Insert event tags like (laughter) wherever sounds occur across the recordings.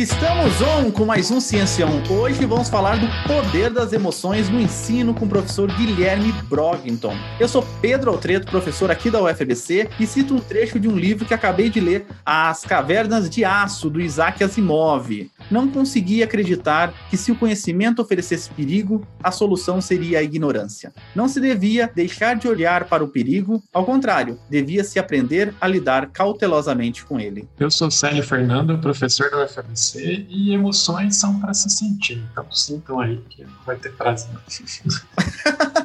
Estamos on com mais um Ciencião. Hoje vamos falar do poder das emoções no ensino com o professor Guilherme Brogington. Eu sou Pedro Altreto, professor aqui da UFBC, e cito um trecho de um livro que acabei de ler, As Cavernas de Aço, do Isaac Asimov. Não consegui acreditar que se o conhecimento oferecesse perigo, a solução seria a ignorância. Não se devia deixar de olhar para o perigo, ao contrário, devia-se aprender a lidar cautelosamente com ele. Eu sou Célio Fernando, professor da UFBC e emoções são para se sentir. Então sintam aí que vai ter prazer. (laughs)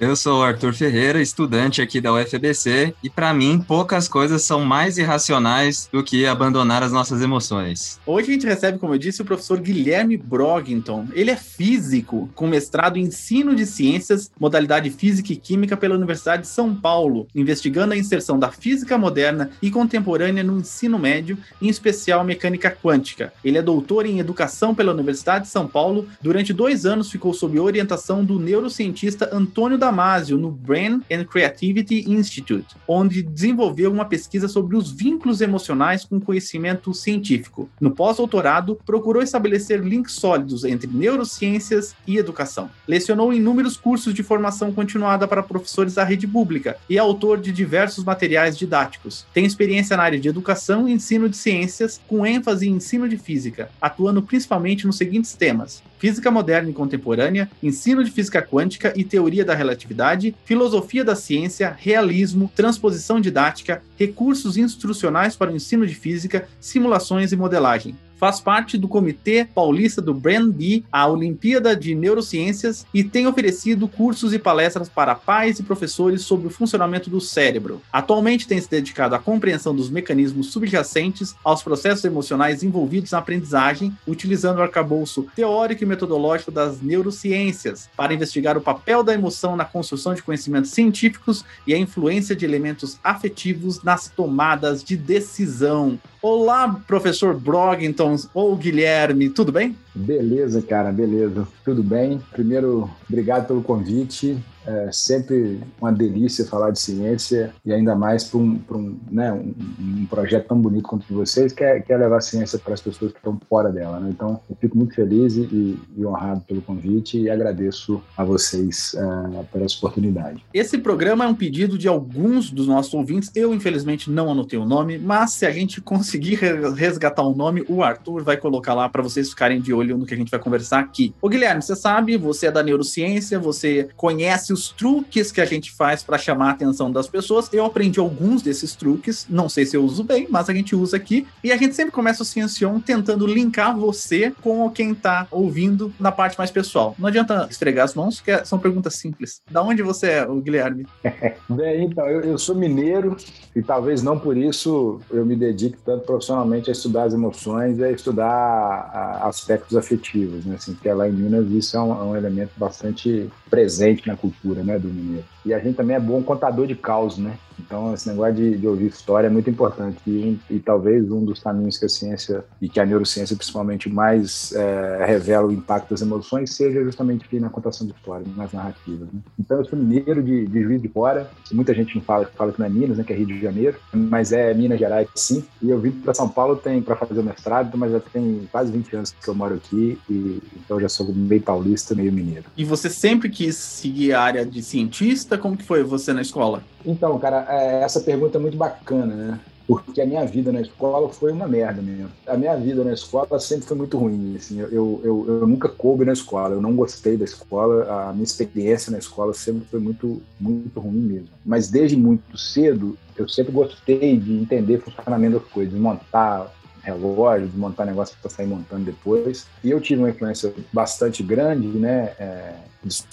Eu sou o Arthur Ferreira, estudante aqui da UFBC, e para mim poucas coisas são mais irracionais do que abandonar as nossas emoções. Hoje a gente recebe, como eu disse, o professor Guilherme Brogington. Ele é físico, com mestrado em ensino de ciências, modalidade física e química pela Universidade de São Paulo, investigando a inserção da física moderna e contemporânea no ensino médio, em especial mecânica quântica. Ele é doutor em educação pela Universidade de São Paulo. Durante dois anos ficou sob orientação do neurocientista Antônio da Damasio no Brain and Creativity Institute, onde desenvolveu uma pesquisa sobre os vínculos emocionais com conhecimento científico. No pós-doutorado, procurou estabelecer links sólidos entre neurociências e educação. Lecionou inúmeros cursos de formação continuada para professores da rede pública e é autor de diversos materiais didáticos. Tem experiência na área de educação e ensino de ciências, com ênfase em ensino de física, atuando principalmente nos seguintes temas: física moderna e contemporânea, ensino de física quântica e teoria da relatividade atividade, filosofia da ciência, realismo, transposição didática, recursos instrucionais para o ensino de física, simulações e modelagem faz parte do Comitê Paulista do B, a Olimpíada de Neurociências, e tem oferecido cursos e palestras para pais e professores sobre o funcionamento do cérebro. Atualmente tem se dedicado à compreensão dos mecanismos subjacentes aos processos emocionais envolvidos na aprendizagem, utilizando o arcabouço teórico e metodológico das neurociências para investigar o papel da emoção na construção de conhecimentos científicos e a influência de elementos afetivos nas tomadas de decisão. Olá, professor Brogington ou Guilherme, tudo bem? Beleza, cara, beleza. Tudo bem. Primeiro, obrigado pelo convite. É sempre uma delícia falar de ciência e ainda mais para um, um, né, um, um, projeto tão bonito quanto o de vocês, que é, que é levar a ciência para as pessoas que estão fora dela. Né? Então, eu fico muito feliz e, e, honrado pelo convite e agradeço a vocês uh, pela oportunidade. Esse programa é um pedido de alguns dos nossos ouvintes. Eu, infelizmente, não anotei o nome, mas se a gente conseguir resgatar o nome, o Arthur vai colocar lá para vocês ficarem de olho no que a gente vai conversar aqui. Ô, Guilherme, você sabe, você é da neurociência, você conhece os truques que a gente faz para chamar a atenção das pessoas. Eu aprendi alguns desses truques, não sei se eu uso bem, mas a gente usa aqui. E a gente sempre começa o Ciencion tentando linkar você com quem tá ouvindo na parte mais pessoal. Não adianta esfregar as mãos, que são perguntas simples. Da onde você é, o Guilherme? (laughs) bem, então, eu, eu sou mineiro e talvez não por isso eu me dedique tanto profissionalmente a estudar as emoções e a estudar aspectos afetivos, né? Assim, porque lá em Minas isso é um, é um elemento bastante presente na cultura né, do mineiro. E a gente também é bom contador de caos, né? Então, esse negócio de, de ouvir história é muito importante. E, e, talvez um dos caminhos que a ciência e que a neurociência, principalmente, mais é, revela o impacto das emoções seja justamente aqui na contação de história, nas narrativas. Né? Então, eu sou mineiro de, de Juiz de Fora. Muita gente não fala, fala que não é Minas, né, que é Rio de Janeiro, mas é Minas Gerais, sim. E eu vim para São Paulo para fazer o mestrado, mas já tem quase 20 anos que eu moro aqui. E, então, já sou meio paulista, meio mineiro. E você sempre quis seguir a área de cientista? Como que foi você na escola? Então, cara, é, essa pergunta é muito bacana, né? Porque a minha vida na escola foi uma merda mesmo. A minha vida na escola sempre foi muito ruim. Assim, eu, eu, eu nunca coube na escola, eu não gostei da escola. A minha experiência na escola sempre foi muito, muito ruim mesmo. Mas desde muito cedo, eu sempre gostei de entender o funcionamento das coisas, montar relógio, montar negócio para sair montando depois. E eu tive uma influência bastante grande, né? É,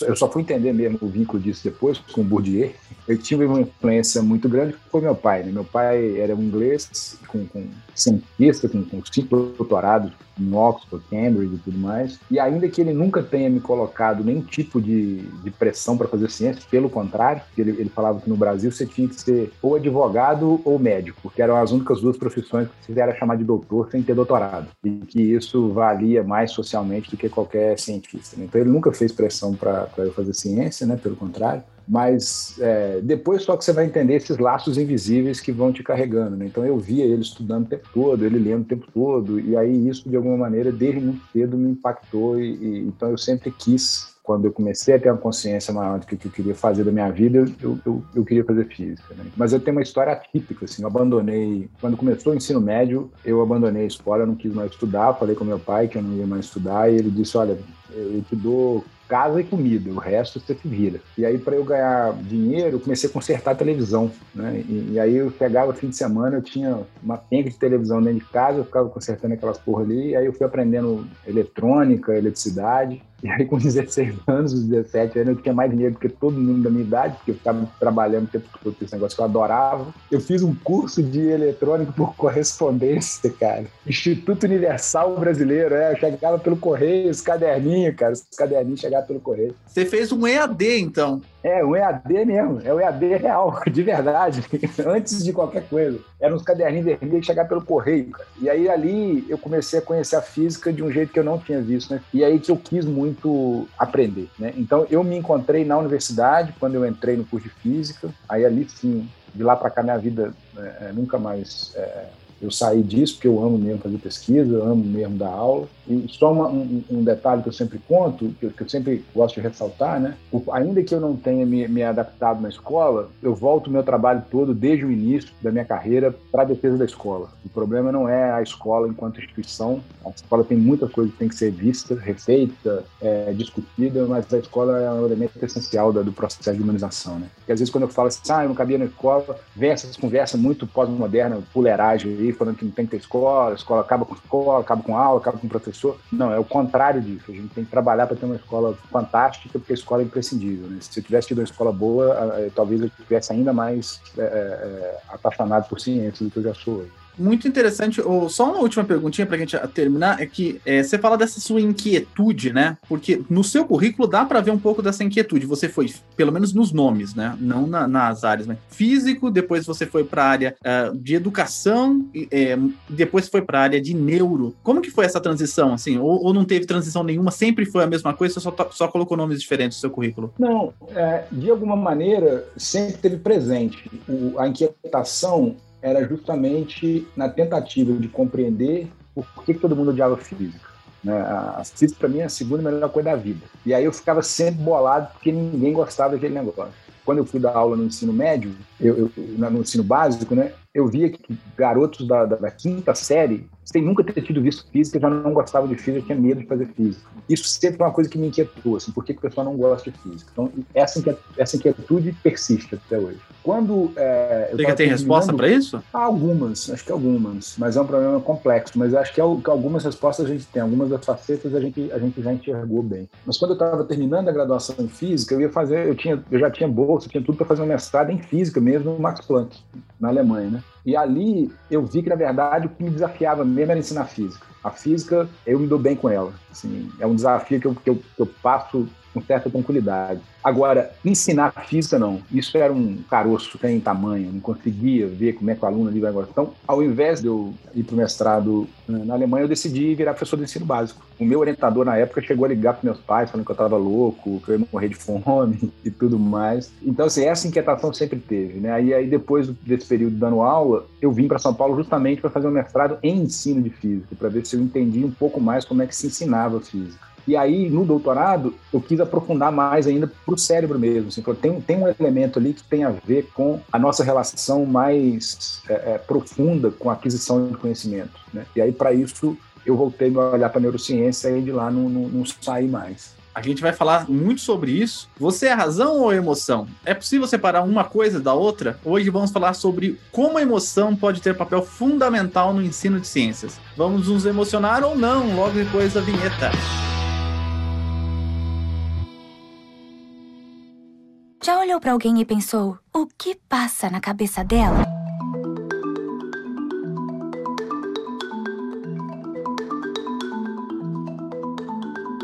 eu só fui entender mesmo o vínculo disso depois com o Bourdieu. Eu tive uma influência muito grande foi meu pai. Né? Meu pai era um inglês com, com cientista, com, com cinco doutorados em Oxford, Cambridge e tudo mais. E ainda que ele nunca tenha me colocado nenhum tipo de, de pressão para fazer ciência, pelo contrário, ele, ele falava que no Brasil você tinha que ser ou advogado ou médico, porque eram as únicas duas profissões que se era chamar de doutor doutor sem ter doutorado, e que isso valia mais socialmente do que qualquer cientista. Né? Então ele nunca fez pressão para eu fazer ciência, né? pelo contrário. Mas é, depois só que você vai entender esses laços invisíveis que vão te carregando. Né? Então eu via ele estudando o tempo todo, ele lendo o tempo todo, e aí isso de alguma maneira desde muito cedo me impactou e, e então eu sempre quis quando eu comecei a ter uma consciência maior do que, eu queria fazer da minha vida, eu, eu, eu queria fazer física. Né? Mas eu tenho uma história atípica, assim, eu abandonei, quando começou o ensino médio, eu abandonei a escola, eu não quis mais estudar, falei com meu pai que eu não ia mais estudar, e ele disse, olha, eu te dou casa e comida, o resto você se vira. E aí, para eu ganhar dinheiro, eu comecei a consertar a televisão, né? E, e, aí eu pegava fim de semana, eu tinha uma penca de televisão dentro de casa, eu ficava consertando aquelas porra ali, e aí eu fui aprendendo eletrônica, eletricidade, e aí, com (laughs) 16 anos, 17 anos, eu tinha mais dinheiro do que todo mundo da minha idade, porque eu ficava trabalhando tempo todo esse negócio que eu adorava. Eu fiz um curso de eletrônica por (laughs) correspondência, cara. Instituto Universal Brasileiro, é. Eu chegava pelo correio, os caderninhos, cara. Os caderninhos chegavam pelo correio. Você fez um EAD, então? É, o EAD mesmo, é o EAD real, (laughs) de verdade, (laughs) antes de qualquer coisa. Eram uns caderninhos vermelhos que chegavam pelo correio, cara. E aí ali eu comecei a conhecer a física de um jeito que eu não tinha visto, né? E aí que eu quis muito aprender, né? Então eu me encontrei na universidade quando eu entrei no curso de física, aí ali sim, de lá para cá minha vida é, nunca mais é, eu saí disso porque eu amo mesmo fazer pesquisa, eu amo mesmo dar aula. E só uma, um, um, detalhe que eu sempre conto, que eu, que eu, sempre gosto de ressaltar, né? O, ainda que eu não tenha me, me adaptado na escola, eu volto o meu trabalho todo desde o início da minha carreira para a defesa da escola. O problema não é a escola enquanto instituição. A escola tem muita coisa que tem que ser vista, refeita, é, discutida, mas a escola é um elemento essencial da, do processo de humanização, né? Porque às vezes quando eu falo assim, ah, eu não cabia na escola, vem essas conversas muito pós-moderna, puleiragem aí, falando que não tem que ter escola, a escola acaba com escola, acaba com aula, acaba com professor. Não, é o contrário disso. A gente tem que trabalhar para ter uma escola fantástica, porque a escola é imprescindível. Né? Se eu tivesse tido uma escola boa, talvez eu tivesse ainda mais é, é, é, apaixonado por ciência do que eu já sou hoje muito interessante. Só uma última perguntinha para a gente terminar é que é, você fala dessa sua inquietude, né? Porque no seu currículo dá para ver um pouco dessa inquietude. Você foi, pelo menos nos nomes, né? Não na, nas áreas, mas físico. Depois você foi para a área uh, de educação. É, depois foi para a área de neuro. Como que foi essa transição? Assim, ou, ou, não teve transição nenhuma? Sempre foi a mesma coisa? Você só, só colocou nomes diferentes no seu currículo? Não, é, de alguma maneira sempre teve presente o, a inquietação era justamente na tentativa de compreender por que, que todo mundo odiava física. Né? A física, para mim, é a segunda melhor coisa da vida. E aí eu ficava sempre bolado porque ninguém gostava daquele negócio. Quando eu fui dar aula no ensino médio, eu, eu no ensino básico, né, eu via que garotos da, da, da quinta série sem nunca ter tido visto física, já não gostava de física, tinha medo de fazer física. Isso sempre foi uma coisa que me inquietou, assim, por que, que o pessoal não gosta de física? Então, essa inquietude, essa inquietude persiste até hoje. Quando é, Você tem resposta para isso? Algumas, acho que algumas, mas é um problema complexo. Mas acho que, que algumas respostas a gente tem, algumas das facetas a gente, a gente já enxergou bem. Mas quando eu estava terminando a graduação em física, eu ia fazer, eu, tinha, eu já tinha bolsa, tinha tudo para fazer um mestrado em física mesmo no Max Planck, na Alemanha, né? E ali eu vi que, na verdade, o que me desafiava mesmo era ensinar física. A física, eu me dou bem com ela. Assim, é um desafio que eu, que eu, que eu passo com certa tranquilidade. Agora, ensinar física, não. Isso era um caroço sem tamanho, não conseguia ver como é que o aluno ali vai gostar. Então, ao invés de eu ir para o mestrado né, na Alemanha, eu decidi virar professor de ensino básico. O meu orientador, na época, chegou a ligar para meus pais, falando que eu estava louco, que eu ia morrer de fome (laughs) e tudo mais. Então, assim, essa inquietação sempre teve, né? Aí, aí depois desse período dando aula, eu vim para São Paulo justamente para fazer um mestrado em ensino de física, para ver se eu entendia um pouco mais como é que se ensinava física. E aí, no doutorado, eu quis aprofundar mais ainda para o cérebro mesmo. Assim, tem, tem um elemento ali que tem a ver com a nossa relação mais é, é, profunda com a aquisição de conhecimento. Né? E aí, para isso, eu voltei a olhar para a neurociência e de lá não, não, não saí mais. A gente vai falar muito sobre isso. Você é razão ou emoção? É possível separar uma coisa da outra? Hoje vamos falar sobre como a emoção pode ter papel fundamental no ensino de ciências. Vamos nos emocionar ou não logo depois da vinheta. Já olhou para alguém e pensou: o que passa na cabeça dela?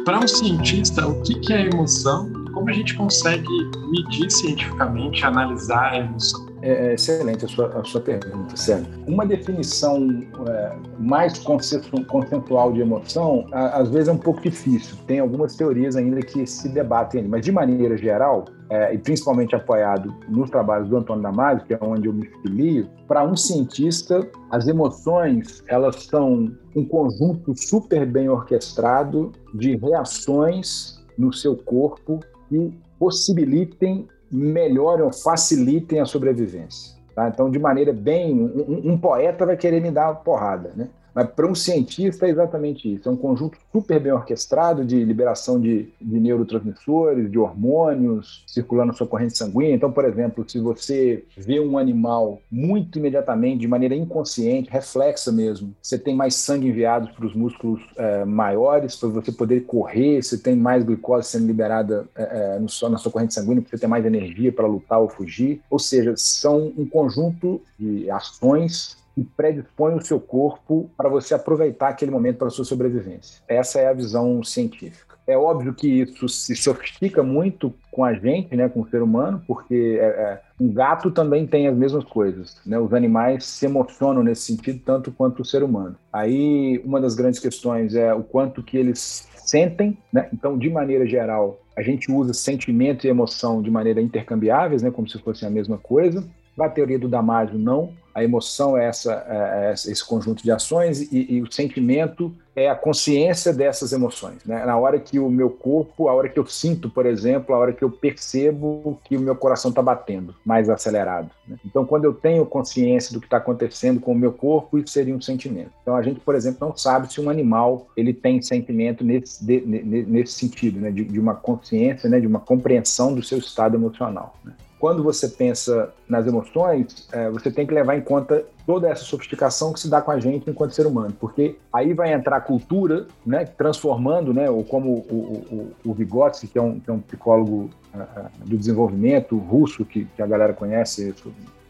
Para um cientista, o que é emoção? Como a gente consegue medir cientificamente, analisar a emoção? É, é excelente a sua, a sua pergunta, Sérgio. Uma definição é, mais consensual de emoção, a, às vezes é um pouco difícil. Tem algumas teorias ainda que se debatem, mas de maneira geral, é, e principalmente apoiado nos trabalhos do Antônio Damasio, que é onde eu me filio, para um cientista, as emoções elas são um conjunto super bem orquestrado de reações no seu corpo que possibilitem, melhorem ou facilitem a sobrevivência. Tá? Então, de maneira bem. Um, um, poeta vai querer me dar uma porrada, né? Mas para um cientista é exatamente isso. É um conjunto super bem orquestrado de liberação de, de neurotransmissores, de hormônios circulando na sua corrente sanguínea. Então, por exemplo, se você vê um animal muito imediatamente, de maneira inconsciente, reflexa mesmo, você tem mais sangue enviado para os músculos é, maiores para você poder correr, você tem mais glicose sendo liberada é, no, na sua corrente sanguínea para você ter mais energia para lutar ou fugir. Ou seja, são um conjunto de ações e predispõe o seu corpo para você aproveitar aquele momento para sua sobrevivência. Essa é a visão científica. É óbvio que isso se sofistica muito com a gente, né, com o ser humano, porque é, é, um gato também tem as mesmas coisas. Né? Os animais se emocionam nesse sentido tanto quanto o ser humano. Aí uma das grandes questões é o quanto que eles sentem, né? Então, de maneira geral, a gente usa sentimento e emoção de maneira intercambiáveis, né, como se fossem a mesma coisa. Para a teoria do Damasio, não. A emoção é, essa, é, é esse conjunto de ações e, e, o sentimento é a consciência dessas emoções. Né? Na hora que o meu corpo, a hora que eu sinto, por exemplo, a hora que eu percebo que o meu coração está batendo mais acelerado. Né? Então, quando eu tenho consciência do que está acontecendo com o meu corpo, isso seria um sentimento. Então, a gente, por exemplo, não sabe se um animal ele tem sentimento nesse, de, nesse sentido, né? de, de uma consciência, né? de uma compreensão do seu estado emocional. Quando você pensa nas emoções, é, você tem que levar em conta toda essa sofisticação que se dá com a gente enquanto ser humano, porque aí vai entrar a cultura, né, transformando, né, ou como o, o, o Vygotsky, que é um, que é um psicólogo uh, do desenvolvimento russo, que, que a galera conhece,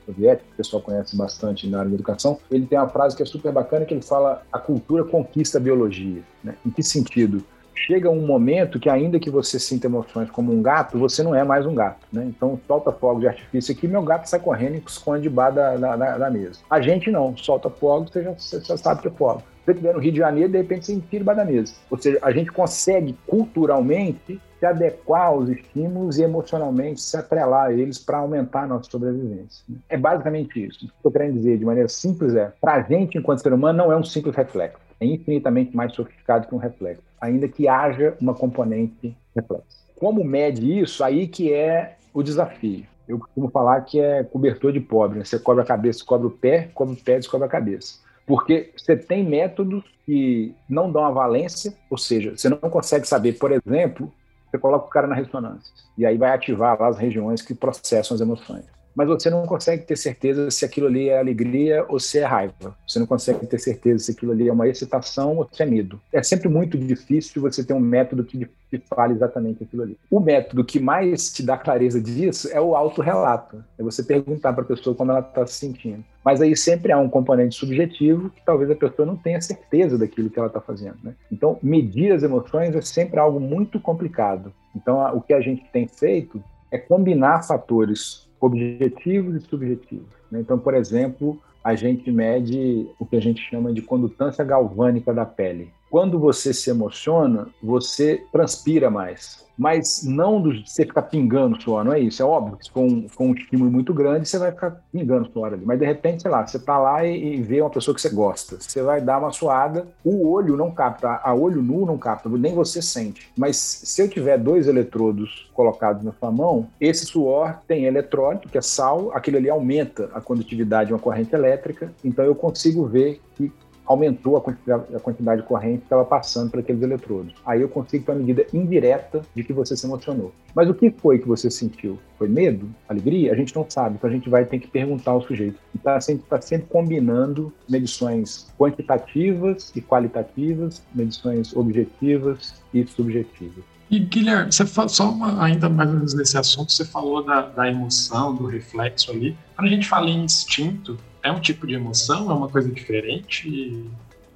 soviético, o pessoal conhece bastante na área da educação, ele tem uma frase que é super bacana, que ele fala a cultura conquista a biologia. Né? Em que sentido? Chega um momento que ainda que você sinta emoções como um gato, você não é mais um gato, né? Então solta fogo de artifício aqui, meu gato sai correndo e esconde debaixo da, da, da, mesa. A gente não, solta fogo, você já, você já sabe que é fogo. Você estiver no Rio de Janeiro, de repente você enfia debaixo da mesa. Ou seja, a gente consegue culturalmente se adequar aos estímulos e emocionalmente se atrelar a eles para aumentar a nossa sobrevivência. É basicamente isso. O que eu estou querendo dizer de maneira simples é, para a gente, enquanto ser humano, não é um simples reflexo é infinitamente mais sofisticado que um reflexo, ainda que haja uma componente reflexo. Como mede isso? Aí que é o desafio. Eu costumo falar que é cobertor de pobre. Né? Você cobre a cabeça, cobre o pé, cobre o pé, descobre a cabeça. Porque você tem métodos que não dão a valência, ou seja, você não consegue saber, por exemplo, você coloca o cara na ressonância, e aí vai ativar lá as regiões que processam as emoções mas você não consegue ter certeza se aquilo ali é alegria ou se é raiva. Você não consegue ter certeza se aquilo ali é uma excitação ou se é medo. É sempre muito difícil você ter um método que te fale exatamente aquilo ali. O método que mais te dá clareza disso é o autorrelato. É você perguntar para a pessoa como ela está se sentindo. Mas aí sempre há um componente subjetivo que talvez a pessoa não tenha certeza daquilo que ela está fazendo. Né? Então, medir as emoções é sempre algo muito complicado. Então, o que a gente tem feito é combinar fatores objetivos e subjetivos. Né? Então, por exemplo, a gente mede o que a gente chama de condutância galvânica da pele. Quando você se emociona, você transpira mais mas não do você ficar pingando suor, não é isso. É óbvio que com, com um estímulo muito grande você vai ficar pingando suor ali. Mas de repente, sei lá, você tá lá e, e vê uma pessoa que você gosta. Você vai dar uma suada, o olho não capta, a olho nu não capta, nem você sente. Mas se eu tiver dois eletrodos colocados na sua mão, esse suor tem eletrólito, que é sal, aquele ali aumenta a condutividade de uma corrente elétrica, então eu consigo ver que aumentou a quantidade, a quantidade de corrente que estava passando por aqueles eletrodos. Aí eu consigo ter uma medida indireta de que você se emocionou. Mas o que foi que você sentiu? Foi medo? Alegria? A gente não sabe, então a gente vai ter que perguntar ao sujeito. E está sempre, tá sempre combinando medições quantitativas e qualitativas, medições objetivas e subjetivas. E Guilherme, você fala, só uma, ainda mais nesse assunto, você falou da, da emoção, do reflexo ali. Quando a gente fala em instinto, é um tipo de emoção? É uma coisa diferente?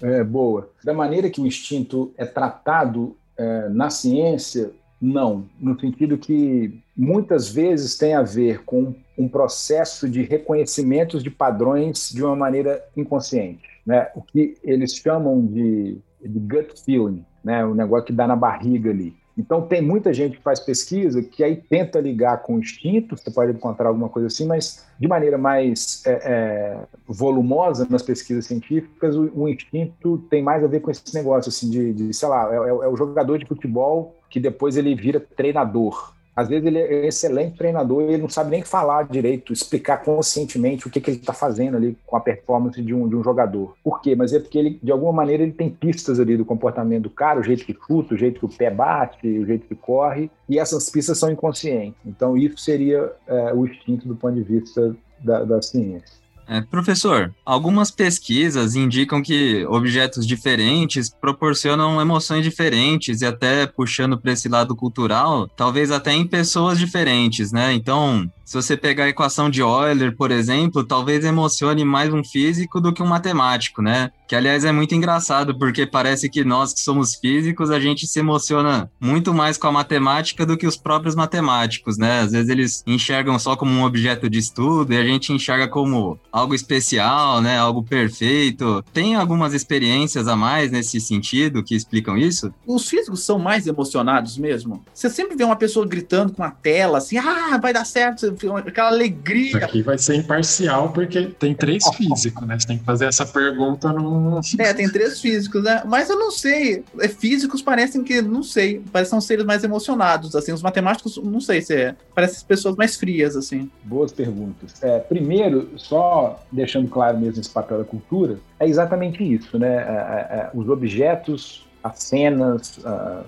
É, boa. Da maneira que o instinto é tratado é, na ciência, não, no sentido que muitas vezes tem a ver com um processo de reconhecimentos de padrões de uma maneira inconsciente, né? O que eles chamam de, de gut feeling, né? O negócio que dá na barriga ali. Então, tem muita gente que faz pesquisa que aí tenta ligar com o instinto, você pode encontrar alguma coisa assim, mas de maneira mais é, é, volumosa nas pesquisas científicas, o, o, instinto tem mais a ver com esse negócio, assim, de, de sei lá, é, é, é o jogador de futebol que depois ele vira treinador. Às vezes ele é excelente treinador e ele não sabe nem falar direito, explicar conscientemente o que, que ele está fazendo ali com a performance de um, de um jogador. Por quê? Mas é porque ele, de alguma maneira, ele tem pistas ali do comportamento do cara, o jeito que chuta, o jeito que o pé bate, o jeito que corre, e essas pistas são inconscientes. Então, isso seria é, o instinto do ponto de vista da, da ciência. É, professor, algumas pesquisas indicam que objetos diferentes proporcionam emoções diferentes e até puxando para esse lado cultural, talvez até em pessoas diferentes, né? Então, se você pegar a equação de Euler, por exemplo, talvez emocione mais um físico do que um matemático, né? Que, aliás, é muito engraçado, porque parece que nós que somos físicos, a gente se emociona muito mais com a matemática do que os próprios matemáticos, né? Às vezes eles enxergam só como um objeto de estudo e a gente enxerga como algo especial, né? Algo perfeito. Tem algumas experiências a mais nesse sentido que explicam isso? Os físicos são mais emocionados mesmo. Você sempre vê uma pessoa gritando com a tela, assim, ah, vai dar certo aquela alegria. Isso aqui vai ser imparcial, porque tem três (laughs) físicos, né? Você tem que fazer essa pergunta no. É, tem três físicos, né? Mas eu não sei. É, físicos parecem que, não sei, parecem seres mais emocionados, assim. Os matemáticos, não sei se é. Parecem pessoas mais frias, assim. Boas perguntas. É, primeiro, só deixando claro mesmo esse papel da cultura, é exatamente isso, né? É, é, é os objetos as cenas,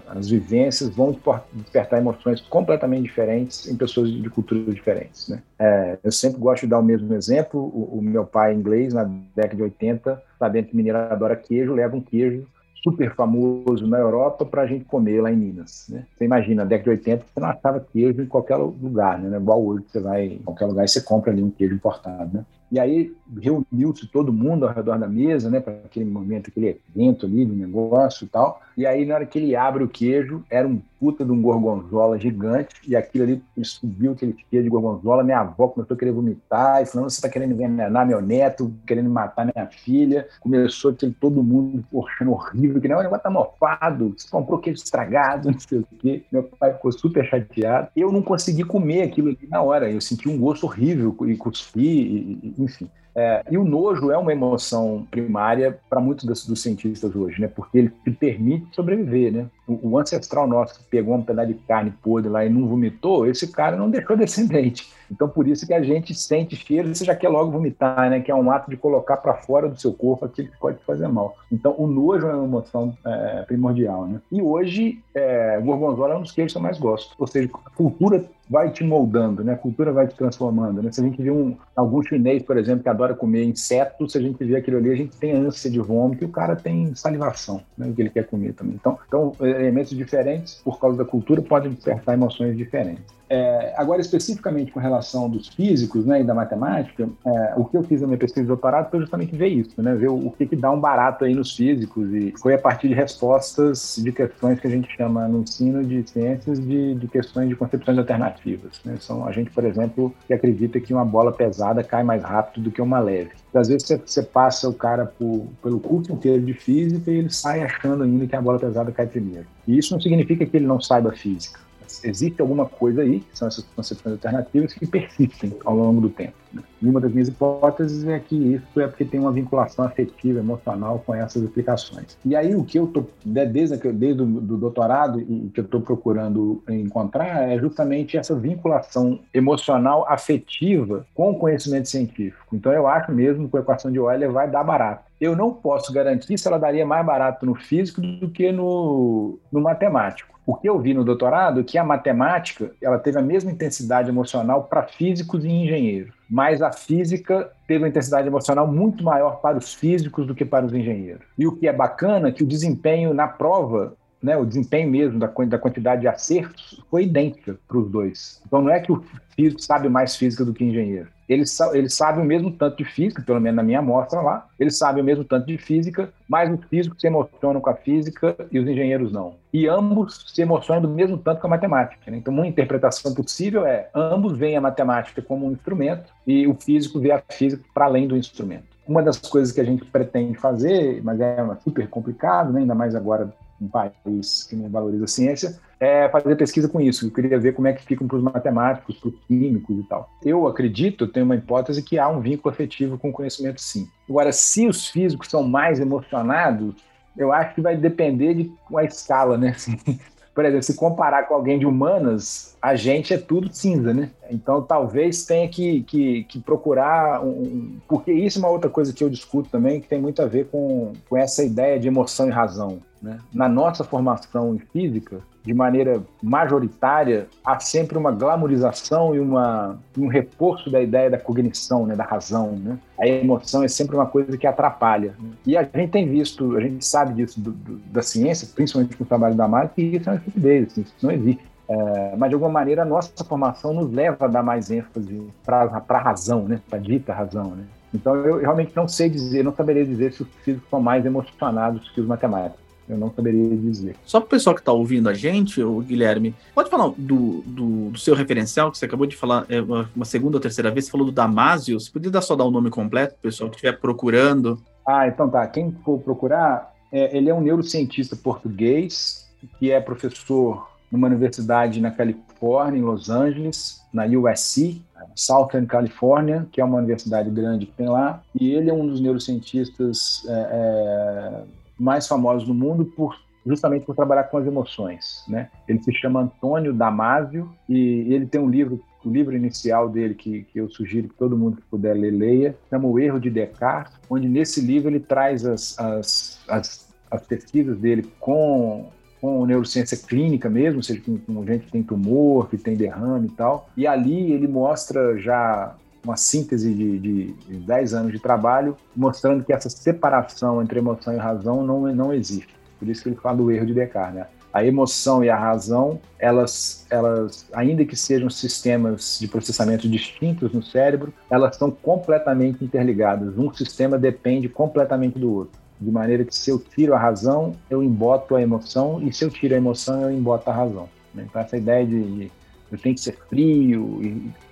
as vivências vão despertar emoções completamente diferentes em pessoas de culturas diferentes. Né? É, eu sempre gosto de dar o mesmo exemplo. O, o, meu pai, inglês, na década de 80, sabendo que mineiro adora queijo, leva um queijo super famoso na Europa para a gente comer lá em Minas. Né? Você imagina, na década de 80, você não achava queijo em qualquer lugar, né? igual hoje você vai em qualquer lugar e você compra ali um queijo importado. Né? E aí reuniu-se todo mundo ao redor da mesa, né, para aquele momento, aquele evento ali do negócio e tal. E aí, na hora que ele abre o queijo, era um puta de um gorgonzola gigante, e aquilo ali, subiu aquele queijo de gorgonzola. Minha avó começou a querer vomitar, e falando: você está querendo envenenar meu neto, querendo matar minha filha. Começou aquele todo mundo achando horrível, que não, o negócio tá mofado, você comprou queijo estragado, (laughs) não sei o quê. Meu pai ficou super chateado. Eu não consegui comer aquilo ali na hora, eu senti um gosto horrível e cuspi, e, enfim. É, e o nojo é uma emoção primária para muitos dos, dos, cientistas hoje, né? Porque ele te permite sobreviver, né? O, ancestral nosso que pegou um pedaço de carne podre lá e não vomitou, esse cara não deixou (laughs) descendente. Então, por isso que a gente sente cheiro e você já quer logo vomitar, né? Que é um ato de colocar para fora do seu corpo aquilo que pode fazer mal. Então, o nojo é uma emoção é, primordial, né? E hoje, é, gorgonzola é um dos queijos que eu mais gosto. Ou seja, a cultura vai te moldando, né? A cultura vai te transformando, né? Se a gente vê um, algum chinês, por exemplo, que adora comer insetos, se a gente vê aquilo ali, a gente tem ânsia de vômito e o cara tem salivação, né? O que ele quer comer também. Então, então elementos diferentes, por causa da cultura, podem despertar emoções diferentes. É, agora, especificamente com relação dos físicos né, e da matemática, é, o que eu fiz na minha pesquisa de doutorado foi justamente ver isso, né, ver o, o que, que, dá um barato aí nos físicos, e foi a partir de respostas de questões que a gente chama no ensino de ciências de, de questões de concepções alternativas. Né? São a gente, por exemplo, que acredita que uma bola pesada cai mais rápido do que uma leve. Às vezes você, você passa o cara por, pelo curso inteiro de física e ele sai achando ainda que a bola pesada cai primeiro. E isso não significa que ele não saiba física existe alguma coisa aí, que são essas concepções alternativas, que persistem ao longo do tempo. Né? E uma das minhas hipóteses é que isso é porque tem uma vinculação afetiva, emocional com essas explicações. E aí o que eu estou, né, desde, desde o do doutorado, e que eu estou procurando encontrar, é justamente essa vinculação emocional afetiva com o conhecimento científico. Então eu acho mesmo que a equação de Euler vai dar barato. Eu não posso garantir se ela daria mais barato no físico do que no, no matemático. O que eu vi no doutorado é que a matemática ela teve a mesma intensidade emocional para físicos e engenheiros, mas a física teve uma intensidade emocional muito maior para os físicos do que para os engenheiros. E o que é bacana é que o desempenho na prova né, o desempenho mesmo da, da quantidade de acertos foi idêntica para os dois. Então não é que o físico sabe mais física do que o engenheiro eles, eles sabem o mesmo tanto de física, pelo menos na minha amostra lá, eles sabem o mesmo tanto de física, mas os físicos se emocionam com a física e os engenheiros não. E ambos se emocionam do mesmo tanto com a matemática. Né? Então, uma interpretação possível é ambos veem a matemática como um instrumento e o físico vê a física para além do instrumento. Uma das coisas que a gente pretende fazer, mas é super complicado, né? ainda mais agora um país que não valoriza a ciência, é fazer pesquisa com isso. Eu queria ver como é que ficam para os matemáticos, para os químicos e tal. Eu acredito, tenho uma hipótese que há um vínculo afetivo com o conhecimento, sim. Agora, se os físicos são mais emocionados, eu acho que vai depender de uma escala, né? Assim, (laughs) por exemplo, se comparar com alguém de humanas, a gente é tudo cinza, né? Então talvez tenha que, que, que procurar um. Porque isso é uma outra coisa que eu discuto também, que tem muito a ver com, com essa ideia de emoção e razão. Né? Na nossa formação em física, de maneira majoritária, há sempre uma glamorização e uma, um reforço da ideia da cognição, né, da razão. Né? A emoção é sempre uma coisa que atrapalha. Né? E a gente tem visto, a gente sabe disso do, do, da ciência, principalmente no trabalho da Mari, que isso é uma estupidez, assim, isso não existe. É, mas de alguma maneira a nossa formação nos leva a dar mais ênfase para a razão, né? para a dita razão. Né? Então eu realmente não sei dizer, não saberia dizer se os físicos são mais emocionados que os matemáticos. Eu não saberia dizer. Só para o pessoal que está ouvindo a gente, o Guilherme, pode falar do, do, do, seu referencial, que você acabou de falar é, uma, uma, segunda ou terceira vez, você falou do Damásio. Você podia dar só dar o nome completo, o pessoal que estiver procurando. Ah, então tá. Quem for procurar, é, ele é um neurocientista português, que é professor numa universidade na Califórnia, em Los Angeles, na USC, Southern California, que é uma universidade grande que tem lá, e ele é um dos neurocientistas é, é, mais famosos do mundo por justamente por trabalhar com as emoções, né? Ele se chama Antônio Damasio e ele tem um livro, o livro inicial dele que, que eu sugiro que todo mundo que puder ler leia, chama O Erro de Descartes, onde nesse livro ele traz as, as, as, as pesquisas dele com com neurociência clínica mesmo, ou seja, com, com gente que tem tumor, que tem derrame e tal. E ali ele mostra já uma síntese de, de, de 10 anos de trabalho, mostrando que essa separação entre emoção e razão não, não existe. Por isso que ele fala do erro de Descartes. Né? A emoção e a razão, elas, elas, ainda que sejam sistemas de processamento distintos no cérebro, elas estão completamente interligadas. Um sistema depende completamente do outro. De maneira que se eu tiro a razão, eu emboto a emoção, e se eu tiro a emoção, eu emboto a razão. Então, essa ideia de, de eu tenho que ser frio,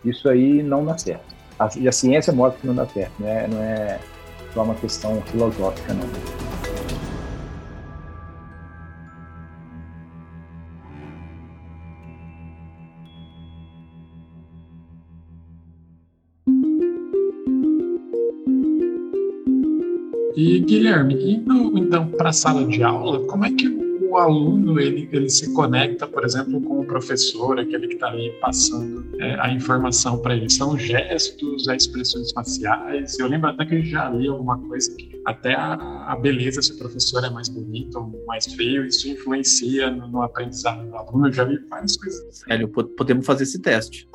isso aí não dá certo. A, e a ciência mostra que não dá certo, não é, é só uma questão filosófica, não. E Guilherme, indo então para a sala de aula, como é que aluno ele, ele se conecta, por exemplo, com o professor, aquele que está ali passando é, a informação para ele? São gestos, é expressões faciais? Eu lembro até que eu já li alguma coisa que até a, a beleza, se o professor é mais bonito ou mais feio, isso influencia no, no aprendizado do aluno. Eu já vi várias coisas. Sério, podemos fazer esse teste.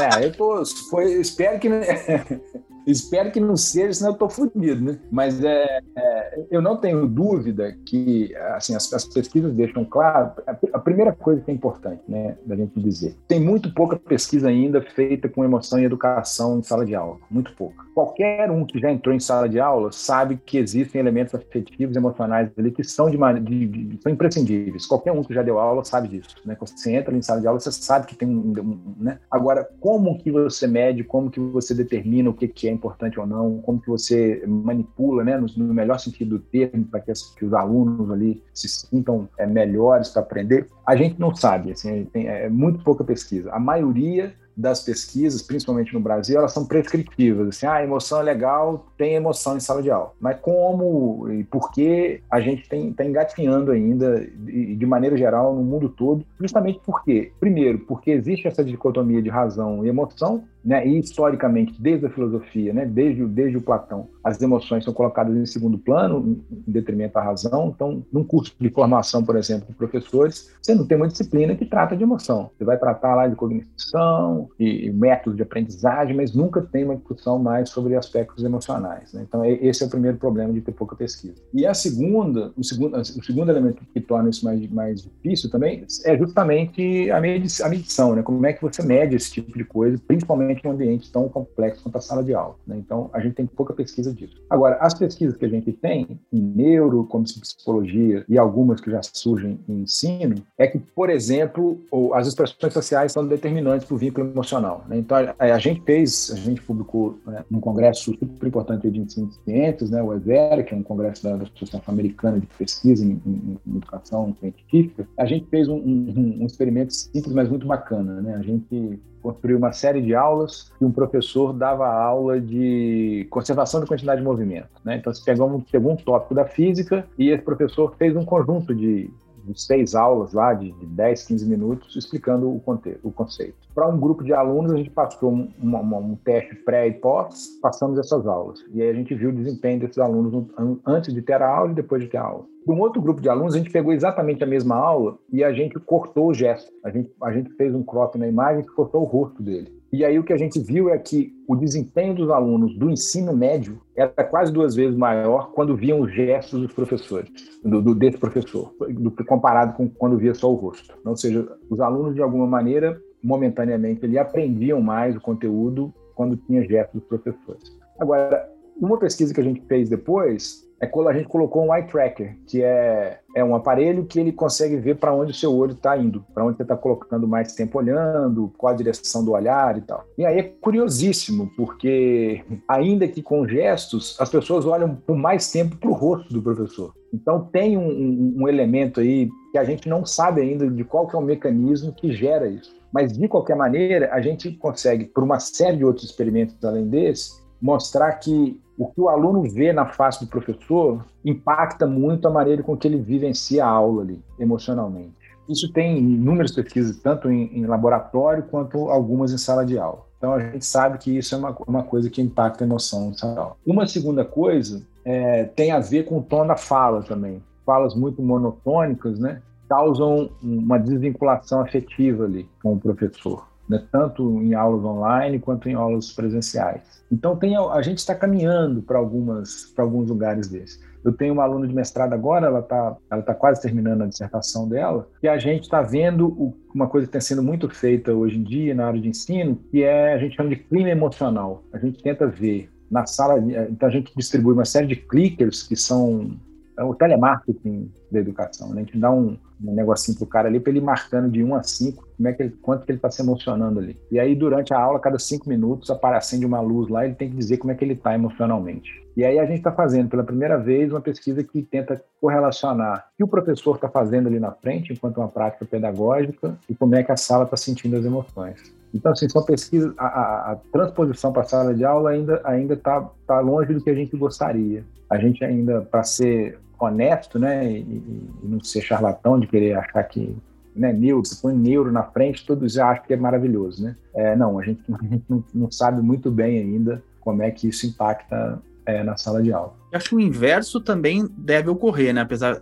É, eu tô, foi, espero que (laughs) Espero que não seja, senão eu estou fodido, né? Mas é, é, eu não tenho dúvida que assim, as, as, pesquisas deixam claro. Primeira coisa que é importante, né, da gente dizer, tem muito pouca pesquisa ainda feita com emoção e educação em sala de aula, muito pouca. Qualquer um que já entrou em sala de aula sabe que existem elementos afetivos, emocionais ali que são de, de, de são imprescindíveis. Qualquer um que já deu aula sabe disso, né? Quando você entra em sala de aula, você sabe que tem um, um né? Agora, como que você mede, como que você determina o que, que é importante ou não, como que você manipula, né, no, no melhor sentido do termo, para que, que, os alunos ali se sintam é, melhores para aprender, a gente não sabe, assim, tem é, muito pouca pesquisa. A maioria das pesquisas, principalmente no Brasil, elas são prescritivas. Assim, ah, emoção é legal, tem emoção em sala de aula. Mas como e por que a gente está engatinhando ainda, de, de maneira geral, no mundo todo? Justamente porque, primeiro, porque existe essa dicotomia de razão e emoção, né? E historicamente, desde a filosofia, né? desde, desde o Platão, as emoções são colocadas em segundo plano, em detrimento da razão. Então, num curso de formação, por exemplo, de professores, você não tem uma disciplina que trata de emoção. Você vai tratar lá de cognição e, e métodos de aprendizagem, mas nunca tem uma discussão mais sobre aspectos emocionais. Né? Então, esse é o primeiro problema de ter pouca pesquisa. E a segunda, o segundo, o segundo elemento que torna isso mais, mais difícil também é justamente a medição, né? Como é que você mede esse tipo de coisa, principalmente necessariamente um ambiente tão complexo quanto a sala de aula. Né? Então, a gente tem pouca pesquisa disso. Agora, as pesquisas que a gente tem em neuro, como psicologia e algumas que já surgem em ensino, é que, por exemplo, as expressões sociais são determinantes para o vínculo emocional. Né? Então, a, a, gente fez, a gente publicou né, um congresso super importante de ensino de ciências, né, o EVERA, que é um congresso da Associação Americana de Pesquisa em, em, em Educação Científica. A gente fez um, um, um experimento simples, mas muito bacana. Né? A gente construiu uma série de aulas e um professor dava aula de conservação da quantidade de movimento. Né? Então, você pegou um, pegou um tópico da física e esse professor fez um conjunto de seis aulas lá, de, de 10, 15 minutos, explicando o, conte o conceito. Para um grupo de alunos, a gente passou um, uma, um teste pré e pós, passamos essas aulas. E aí a gente viu o desempenho desses alunos antes de ter a aula e depois de ter a aula. Para um outro grupo de alunos, a gente pegou exatamente a mesma aula e a gente cortou o gesto. A gente, a gente fez um crop na imagem que cortou o rosto dele. E aí o que a gente viu é que o desempenho dos alunos do ensino médio era quase duas vezes maior quando viam os gestos dos professores, do, do desse professor, do que comparado com quando via só o rosto. Ou seja, os alunos de alguma maneira, momentaneamente, ele aprendiam mais o conteúdo quando tinha gestos dos professores. Agora, uma pesquisa que a gente fez depois é quando a gente colocou um eye tracker, que é, é um aparelho que ele consegue ver para onde o seu olho está indo, para onde você está colocando mais tempo olhando, qual a direção do olhar e tal. E aí é curiosíssimo, porque ainda que com gestos, as pessoas olham por mais tempo para o rosto do professor. Então tem um, um, um elemento aí que a gente não sabe ainda de qual que é o mecanismo que gera isso. Mas, de qualquer maneira, a gente consegue, por uma série de outros experimentos além desse, mostrar que o que o aluno vê na face do professor impacta muito a maneira com que ele vivencia a aula ali, emocionalmente. Isso tem inúmeras pesquisas, tanto em, em laboratório quanto algumas em sala de aula. Então a gente sabe que isso é uma, uma coisa que impacta a emoção em sala de aula. Uma segunda coisa é, tem a ver com o tom da fala também. Falas muito monotônicas, né? Causam uma desvinculação afetiva ali com o professor né, tanto em aulas online quanto em aulas presenciais. Então tem, a gente está caminhando para algumas para alguns lugares desses. Eu tenho uma aluna de mestrado agora, ela está ela tá quase terminando a dissertação dela, e a gente está vendo o, uma coisa que está sendo muito feita hoje em dia na área de ensino, que é a gente chama de clima emocional. A gente tenta ver na sala, então a gente distribui uma série de clickers que são é o telemarketing da educação. Né? A gente dá um, um negocinho pro cara ali para ele marcando de 1 a 5 como é que ele, quanto que ele está se emocionando ali. E aí, durante a aula, cada cinco minutos, acende uma luz lá, ele tem que dizer como é que ele está emocionalmente. E aí a gente está fazendo pela primeira vez uma pesquisa que tenta correlacionar o que o professor está fazendo ali na frente, enquanto uma prática pedagógica, e como é que a sala está sentindo as emoções. Então, assim, são pesquisas, a, a, a transposição para a sala de aula ainda ainda está tá longe do que a gente gostaria. A gente ainda, para ser honesto, né, e, e, não ser charlatão de querer achar que né, neuro, você põe neuro na frente, todos já acham que é maravilhoso, né? É, não, a gente, (laughs) a gente não, não, sabe muito bem ainda como é que isso impacta é, na sala de aula. Eu acho que o inverso também deve ocorrer, né? Apesar,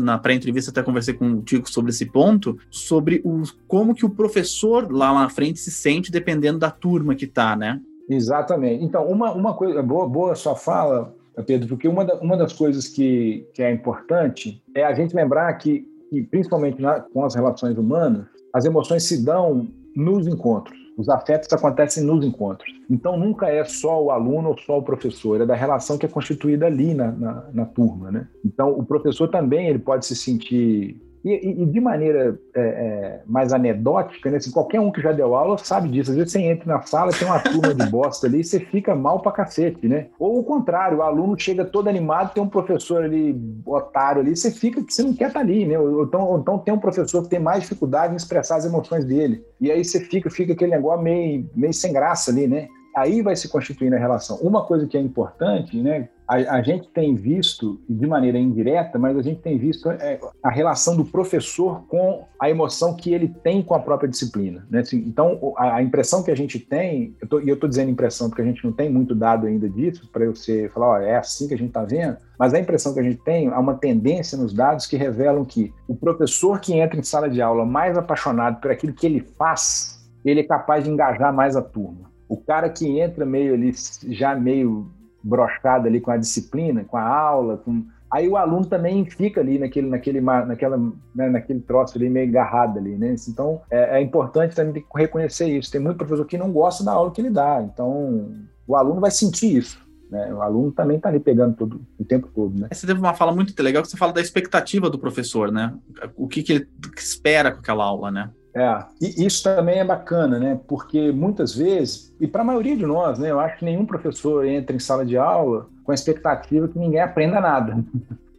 na pré-entrevista até conversei com o Tico sobre esse ponto, sobre o, como que o professor lá na frente se sente dependendo da turma que tá, né? Exatamente. Então, uma, uma coisa boa, boa sua fala, Pedro, porque uma, da, uma das coisas que, que é importante é a gente lembrar que, que principalmente na, com as relações humanas, as emoções se dão nos encontros. Os afetos acontecem nos encontros. Então, nunca é só o aluno ou só o professor, é da relação que é constituída ali na, na, na turma. Né? Então, o professor também ele pode se sentir e, e, de maneira é, é, mais anedótica, né? Assim, qualquer um que já deu aula sabe disso. Às vezes você entra na sala, tem uma turma de bosta ali e você fica mal pra cacete, né? Ou o contrário, o aluno chega todo animado, tem um professor ali, otário ali, você fica que você não quer estar tá ali, né? Ou então, ou então tem um professor que tem mais dificuldade em expressar as emoções dele. E aí você fica, fica aquele negócio meio, meio sem graça ali, né? Aí vai se constituindo a relação. Uma coisa que é importante, né? a, a, gente tem visto, de maneira indireta, mas a gente tem visto é, a relação do professor com a emoção que ele tem com a própria disciplina. Né? Assim, então, a, a, impressão que a gente tem, e eu estou dizendo impressão porque a gente não tem muito dado ainda disso, para eu ser, falar, ó, é assim que a gente está vendo, mas a impressão que a gente tem, há uma tendência nos dados que revelam que o professor que entra em sala de aula mais apaixonado por aquilo que ele faz, ele é capaz de engajar mais a turma. O cara que entra meio ali, já meio brochado ali com a disciplina, com a aula, com, Aí o aluno também fica ali naquele, naquele, naquela, né, naquele troço ali meio agarrado ali, né? Então é, é importante também reconhecer isso. Tem muito professor que não gosta da aula que ele dá, então o aluno vai sentir isso. Né? O aluno também está ali pegando todo, o tempo todo, né? Você teve uma fala muito legal que você fala da expectativa do professor, né? O que, que ele espera com aquela aula, né? É, e isso também é bacana, né? Porque muitas vezes, e para a maioria de nós, né, eu acho que nenhum professor entra em sala de aula com a expectativa que ninguém aprenda nada. (laughs)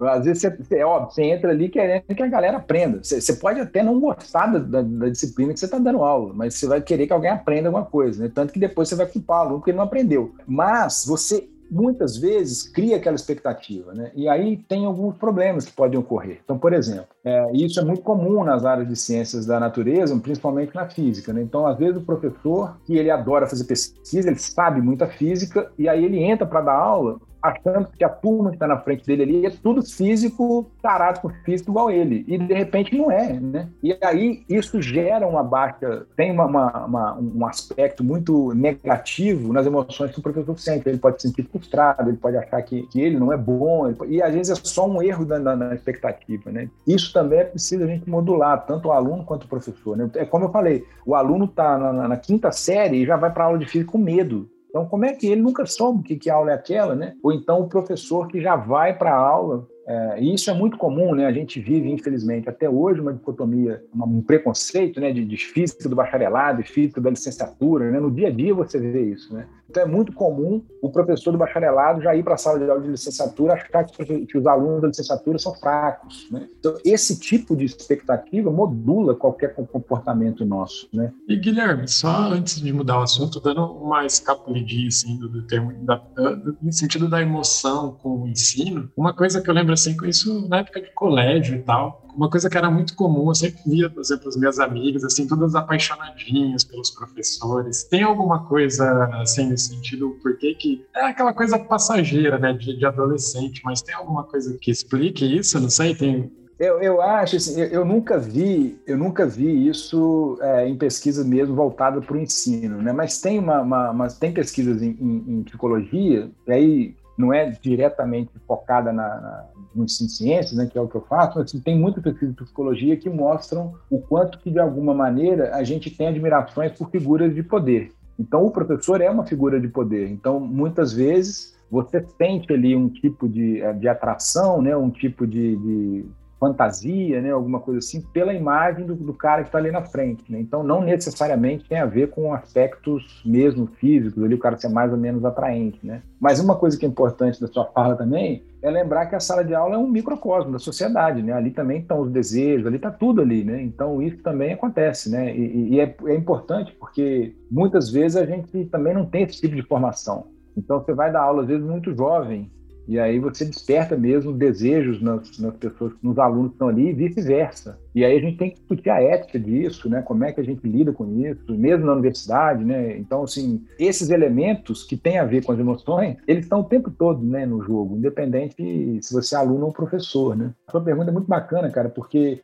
Às vezes você, é óbvio, você entra ali querendo que a galera aprenda. Você, você pode até não gostar da, da, da disciplina que você está dando aula, mas você vai querer que alguém aprenda alguma coisa, né? Tanto que depois você vai culpar o aluno porque ele não aprendeu. Mas você muitas vezes cria aquela expectativa, né? E aí tem alguns problemas que podem ocorrer. Então, por exemplo, é, isso é muito comum nas áreas de ciências da natureza, principalmente na física, né? Então, às vezes o professor, que ele adora fazer pesquisa, ele sabe muita física, e aí ele entra para dar aula achando que a turma que está na frente dele ali é tudo físico, tarado físico igual ele. E de repente não é, né? E aí isso gera uma baixa, tem uma, uma, uma, um aspecto muito negativo nas emoções que o professor sente. Ele pode se sentir frustrado, ele pode achar que, que ele não é bom, pode, e às vezes é só um erro da, da, expectativa, né? Isso também é preciso a gente modular, tanto o aluno quanto o professor. Né? É como eu falei, o aluno está na, na, quinta série e já vai para aula de física com medo então, como é que ele nunca soube que, que aula é aquela, né? Ou então o professor que já vai para a aula é, e isso é muito comum, né? A gente vive, infelizmente, até hoje uma dicotomia, um preconceito, né, de, de física do bacharelado e física da licenciatura, né? No dia a dia você vê isso, né? Então é muito comum o professor do bacharelado já ir para a sala de aula de licenciatura achar que, os alunos da licenciatura são fracos, né? Então esse tipo de expectativa modula qualquer comportamento nosso, né? E Guilherme, só antes de mudar o assunto, dando uma escapulidinha assim do, do termo, da, do, no sentido da emoção com o ensino, uma coisa que eu lembro assim, com isso na época de colégio e tal. Uma coisa que era muito comum, eu sempre via, por exemplo, as minhas amigas, assim, todas apaixonadinhas pelos professores. Tem alguma coisa, assim, nesse sentido, por que que... É aquela coisa passageira, né, de, de adolescente, mas tem alguma coisa que explique isso? Não sei, tem eu, eu acho assim, eu, eu, nunca vi, eu nunca vi isso é, em pesquisa mesmo voltada para o ensino, né? Mas tem uma, uma, uma tem pesquisas em, em, em, psicologia, e aí não é diretamente focada na, na, de ciências, né, que é o que eu faço, mas assim, tem muita pesquisa de psicologia que mostram o quanto que, de alguma maneira, a gente tem admirações por figuras de poder. Então, o professor é uma figura de poder. Então, muitas vezes, você sente ali um tipo de, de atração, né, um tipo de, de fantasia, né, alguma coisa assim, pela imagem do, do cara que está ali na frente. Né? Então, não necessariamente tem a ver com aspectos mesmo físicos, ali o cara ser mais ou menos atraente. Né? Mas uma coisa que é importante da sua fala também é lembrar que a sala de aula é um microcosmo da sociedade, né? Ali também estão os desejos, ali está tudo ali, né? Então isso também acontece, né? E, e é, é importante porque muitas vezes a gente também não tem esse tipo de formação. Então você vai dar aula às vezes muito jovem e aí você desperta mesmo desejos nas, nas pessoas, nos alunos que estão ali e vice-versa. E aí a gente tem que discutir a ética disso, né? Como é que a gente lida com isso, mesmo na universidade, né? Então, assim, esses elementos que têm a ver com as emoções, eles estão o tempo todo, né, no jogo, independente se você é aluno ou professor, né? A sua pergunta é muito bacana, cara, porque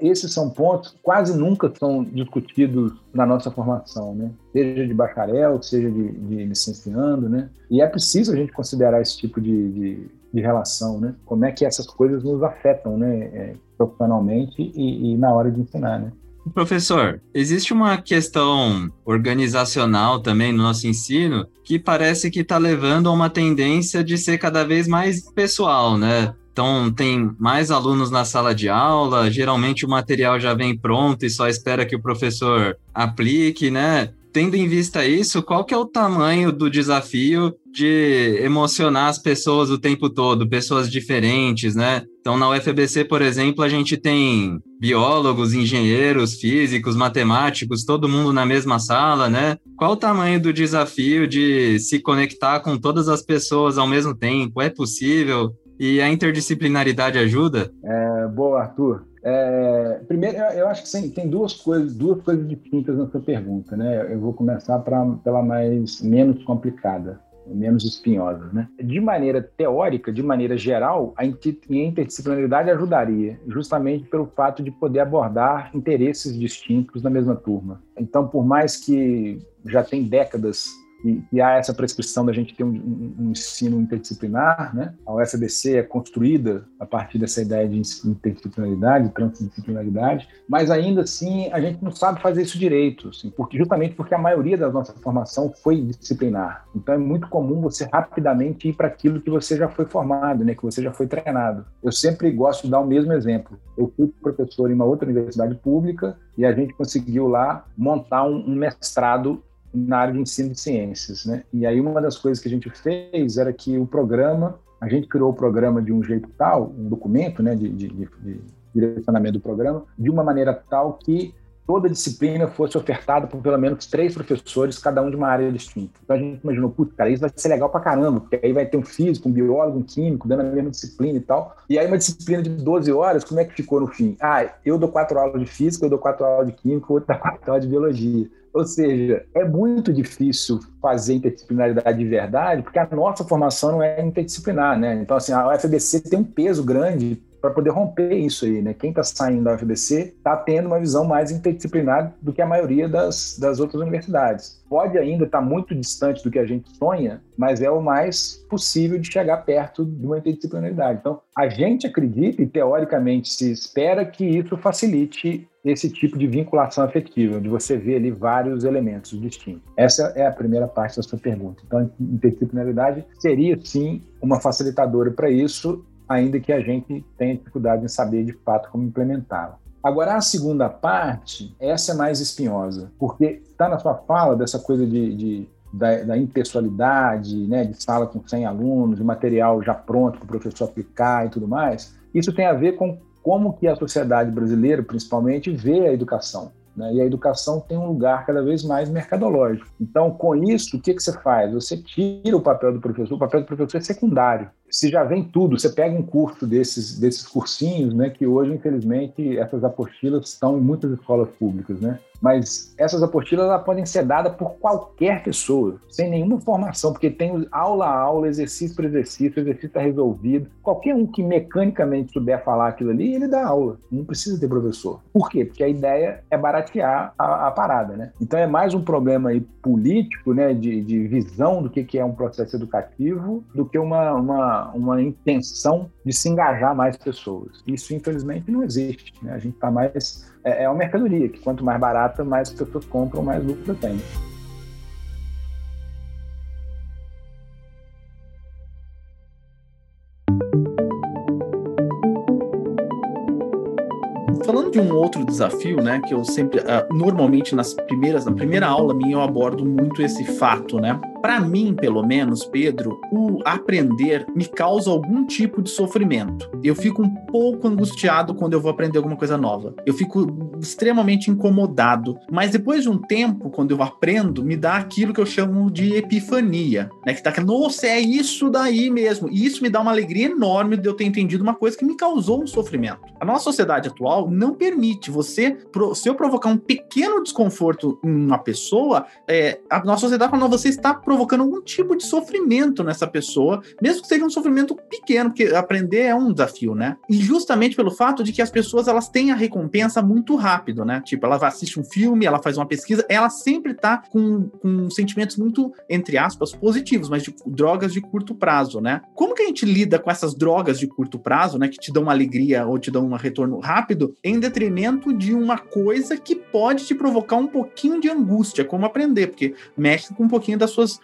esses são pontos que quase nunca são discutidos na nossa formação, né? Seja de bacharel, seja de, de licenciando, né? E é preciso a gente considerar esse tipo de, de, de relação, né? Como é que essas coisas nos afetam, né? É, profissionalmente e, e na hora de ensinar, né? Professor, existe uma questão organizacional também no nosso ensino que parece que está levando a uma tendência de ser cada vez mais pessoal, né? Então, tem mais alunos na sala de aula, geralmente o material já vem pronto e só espera que o professor aplique, né? tendo em vista isso, qual que é o tamanho do desafio de emocionar as pessoas o tempo todo, pessoas diferentes, né? Então, na UFBC, por exemplo, a gente tem biólogos, engenheiros, físicos, matemáticos, todo mundo na mesma sala, né? Qual o tamanho do desafio de se conectar com todas as pessoas ao mesmo tempo? É possível? E a interdisciplinaridade ajuda? É, boa, Arthur. É, primeiro, eu acho que tem duas coisas, duas coisas distintas na sua pergunta, né? Eu vou começar pra, pela mais menos complicada, menos espinhosa, né? De maneira teórica, de maneira geral, a interdisciplinaridade ajudaria, justamente pelo fato de poder abordar interesses distintos na mesma turma. Então, por mais que já tem décadas que, que há essa prescrição da gente ter um, um, um, ensino interdisciplinar, né? A UFBC é construída a partir dessa ideia de interdisciplinaridade, transdisciplinaridade, mas ainda assim a gente não sabe fazer isso direito, assim, porque justamente porque a maioria da nossa formação foi disciplinar. Então é muito comum você rapidamente ir para aquilo que você já foi formado, né? Que você já foi treinado. Eu sempre gosto de dar o mesmo exemplo. Eu fui professor em uma outra universidade pública e a gente conseguiu lá montar um, um mestrado na área de ensino de ciências, né? E aí uma das coisas que a gente fez era que o programa, a gente criou o programa de um jeito tal, um documento, né, de, de, de direcionamento do programa, de uma maneira tal que toda disciplina fosse ofertada por pelo menos três professores, cada um de uma área distinta. Então a gente imaginou, putz, cara, isso vai ser legal pra caramba, porque aí vai ter um físico, um biólogo, um químico, dando a mesma disciplina e tal. E aí uma disciplina de 12 horas, como é que ficou no fim? Ah, eu dou quatro aulas de física, eu dou quatro aulas de química, outro dá (laughs) quatro aulas de biologia. Ou seja, é muito difícil fazer interdisciplinaridade de verdade, porque a nossa formação não é interdisciplinar, né? Então, assim, a UFBC tem um peso grande para poder romper isso aí, né? Quem está saindo da UFBC está tendo uma visão mais interdisciplinar do que a maioria das, das outras universidades. Pode ainda estar tá muito distante do que a gente sonha, mas é o mais possível de chegar perto de uma interdisciplinaridade. Então, a gente acredita e teoricamente se espera que isso facilite esse tipo de vinculação afetiva, onde você vê ali vários elementos distintos. Essa é a primeira parte da sua pergunta. Então, a interdisciplinaridade seria, sim, uma facilitadora para isso ainda que a gente tenha dificuldade em saber de fato como implementá-la. Agora, a segunda parte, essa é mais espinhosa, porque está na sua fala dessa coisa de, de da, da, impessoalidade, né, de sala com 100 alunos, de material já pronto para o professor aplicar e tudo mais. Isso tem a ver com como que a sociedade brasileira, principalmente, vê a educação. Né? E a educação tem um lugar cada vez mais mercadológico. Então, com isso, o que, que você faz? Você tira o papel do professor, o papel do professor é secundário se já vem tudo, você pega um curso desses, desses cursinhos, né, que hoje, infelizmente, essas apostilas estão em muitas escolas públicas, né? Mas essas apostilas elas podem ser dadas por qualquer pessoa, sem nenhuma formação, porque tem aula a aula, exercício por exercício, exercício está resolvido. Qualquer um que mecanicamente souber falar aquilo ali, ele dá aula. Não precisa ter professor. Por quê? Porque a ideia é baratear a, a parada, né? Então é mais um problema aí político, né, de, de visão do que, que é um processo educativo, do que uma, uma uma, intenção de se engajar mais pessoas. Isso, infelizmente, não existe. Né? A gente está mais. É, é uma mercadoria, que quanto mais barata, mais pessoas compram, mais lucro tem. Falando de um outro desafio, né, que eu sempre, uh, normalmente nas primeiras, na primeira aula minha eu abordo muito esse fato, né, para mim, pelo menos, Pedro, o aprender me causa algum tipo de sofrimento. Eu fico um pouco angustiado quando eu vou aprender alguma coisa nova. Eu fico extremamente incomodado. Mas depois de um tempo, quando eu aprendo, me dá aquilo que eu chamo de epifania, né? Que tá que, nossa, é isso daí mesmo. E isso me dá uma alegria enorme de eu ter entendido uma coisa que me causou um sofrimento. A nossa sociedade atual não permite você, se eu provocar um pequeno desconforto em uma pessoa, é, a nossa sociedade fala, não, você está provocando algum tipo de sofrimento nessa pessoa, mesmo que seja um sofrimento pequeno, porque aprender é um desafio, né? E justamente pelo fato de que as pessoas elas têm a recompensa muito rápido, né? Tipo, ela vai assistir um filme, ela faz uma pesquisa, ela sempre tá com, com sentimentos muito, entre aspas, positivos, mas de drogas de curto prazo, né? Como que a gente lida com essas drogas de curto prazo, né? Que te dão uma alegria ou te dão um retorno rápido, em detrimento de uma coisa que pode te provocar um pouquinho de angústia, como aprender, porque mexe com um pouquinho das suas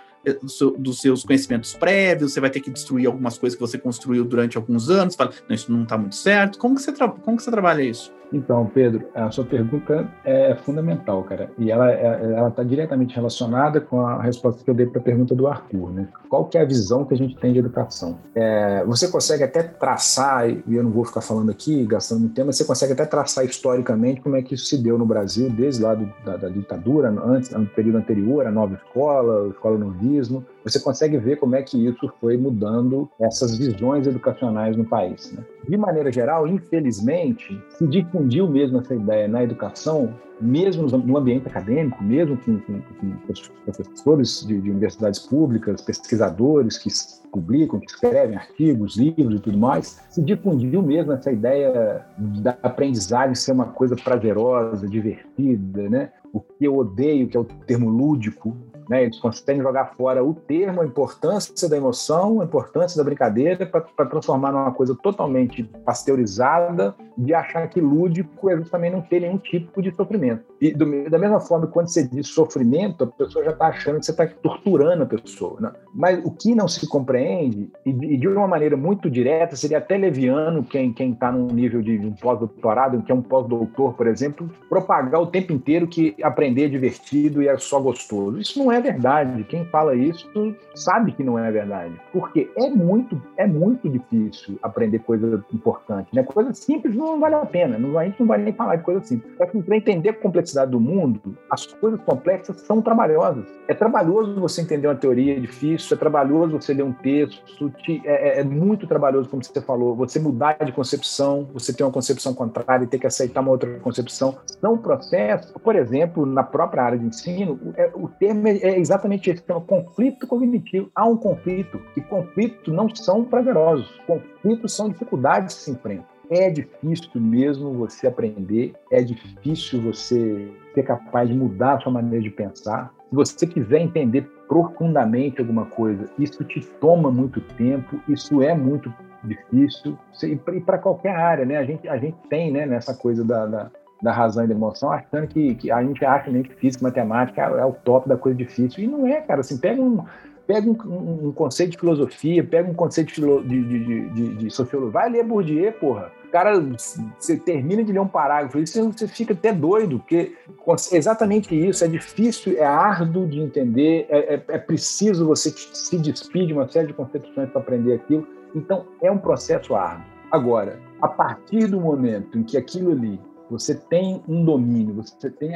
dos seus conhecimentos prévios, você vai ter que destruir algumas coisas que você construiu durante alguns anos, fala, não, isso não está muito certo. Como que, você como que você trabalha isso? Então, Pedro, a sua pergunta é fundamental, cara, e ela é, ela está diretamente relacionada com a resposta que eu dei para a pergunta do Arthur, né? Qual que é a visão que a gente tem de educação? É, você consegue até traçar, e eu não vou ficar falando aqui, gastando muito tempo, mas você consegue até traçar historicamente como é que isso se deu no Brasil, desde lá do, da, da, ditadura, antes, no período anterior, a nova escola, a escola novismo, você consegue ver como é que isso foi mudando essas visões educacionais no país. Né? De maneira geral, infelizmente, se difundiu mesmo essa ideia na educação, mesmo no ambiente acadêmico, mesmo com, com, com professores de, de, universidades públicas, pesquisadores que publicam, que escrevem artigos, livros e tudo mais, se difundiu mesmo essa ideia da aprendizagem ser uma coisa prazerosa, divertida, né? O que eu odeio, que é o termo lúdico, Né? Eles conseguem jogar fora o termo, a importância da emoção, a importância da brincadeira, para transformar numa coisa totalmente pasteurizada, de achar que lúdico é justamente não ter nenhum tipo de sofrimento. E do, da mesma forma, quando você diz sofrimento, a pessoa já está achando que você está torturando a pessoa. Né? Mas o que não se compreende, e de, e de, uma maneira muito direta, seria até leviano quem está num nível de, um pós-doutorado, que é um pós-doutor, por exemplo, propagar o tempo inteiro que aprender é divertido e é só gostoso. Isso não é verdade. Quem fala isso sabe que não é verdade. Porque é muito, é muito difícil aprender coisa importante. Né? Coisa simples não vale a pena. Não, a gente não vai nem falar de coisa simples. Só que para entender a complexidade do mundo, as coisas complexas são trabalhosas. É trabalhoso você entender uma teoria difícil, é trabalhoso você ler um texto, te, é, é, é muito trabalhoso, como você falou, você mudar de concepção, você ter uma concepção contrária e ter que aceitar uma outra concepção. São processos, por exemplo, na própria área de ensino, é, o termo é, é exatamente esse, chama conflito cognitivo. Há um conflito, e conflitos não são prazerosos, conflitos são dificuldades que se enfrentam. É difícil mesmo você aprender, é difícil você ser capaz de mudar a sua maneira de pensar. Se você quiser entender profundamente alguma coisa, isso te toma muito tempo, isso é muito difícil, e para qualquer área, né? A gente, a gente tem né, nessa coisa da, da da razão e da emoção, achando que, que a gente acha nem que física matemática é o top da coisa difícil. E não é, cara. Assim, pega um, pega um, um conceito de filosofia, pega um conceito de, de, de, de, sociologia, vai ler Bourdieu, porra. Cara, você termina de ler um parágrafo, você fica até doido, porque é exatamente isso, é difícil, é árduo de entender, é, é, é preciso você se despedir de uma série de concepções para aprender aquilo. Então, é um processo árduo. Agora, a partir do momento em que aquilo ali você tem um domínio, você tem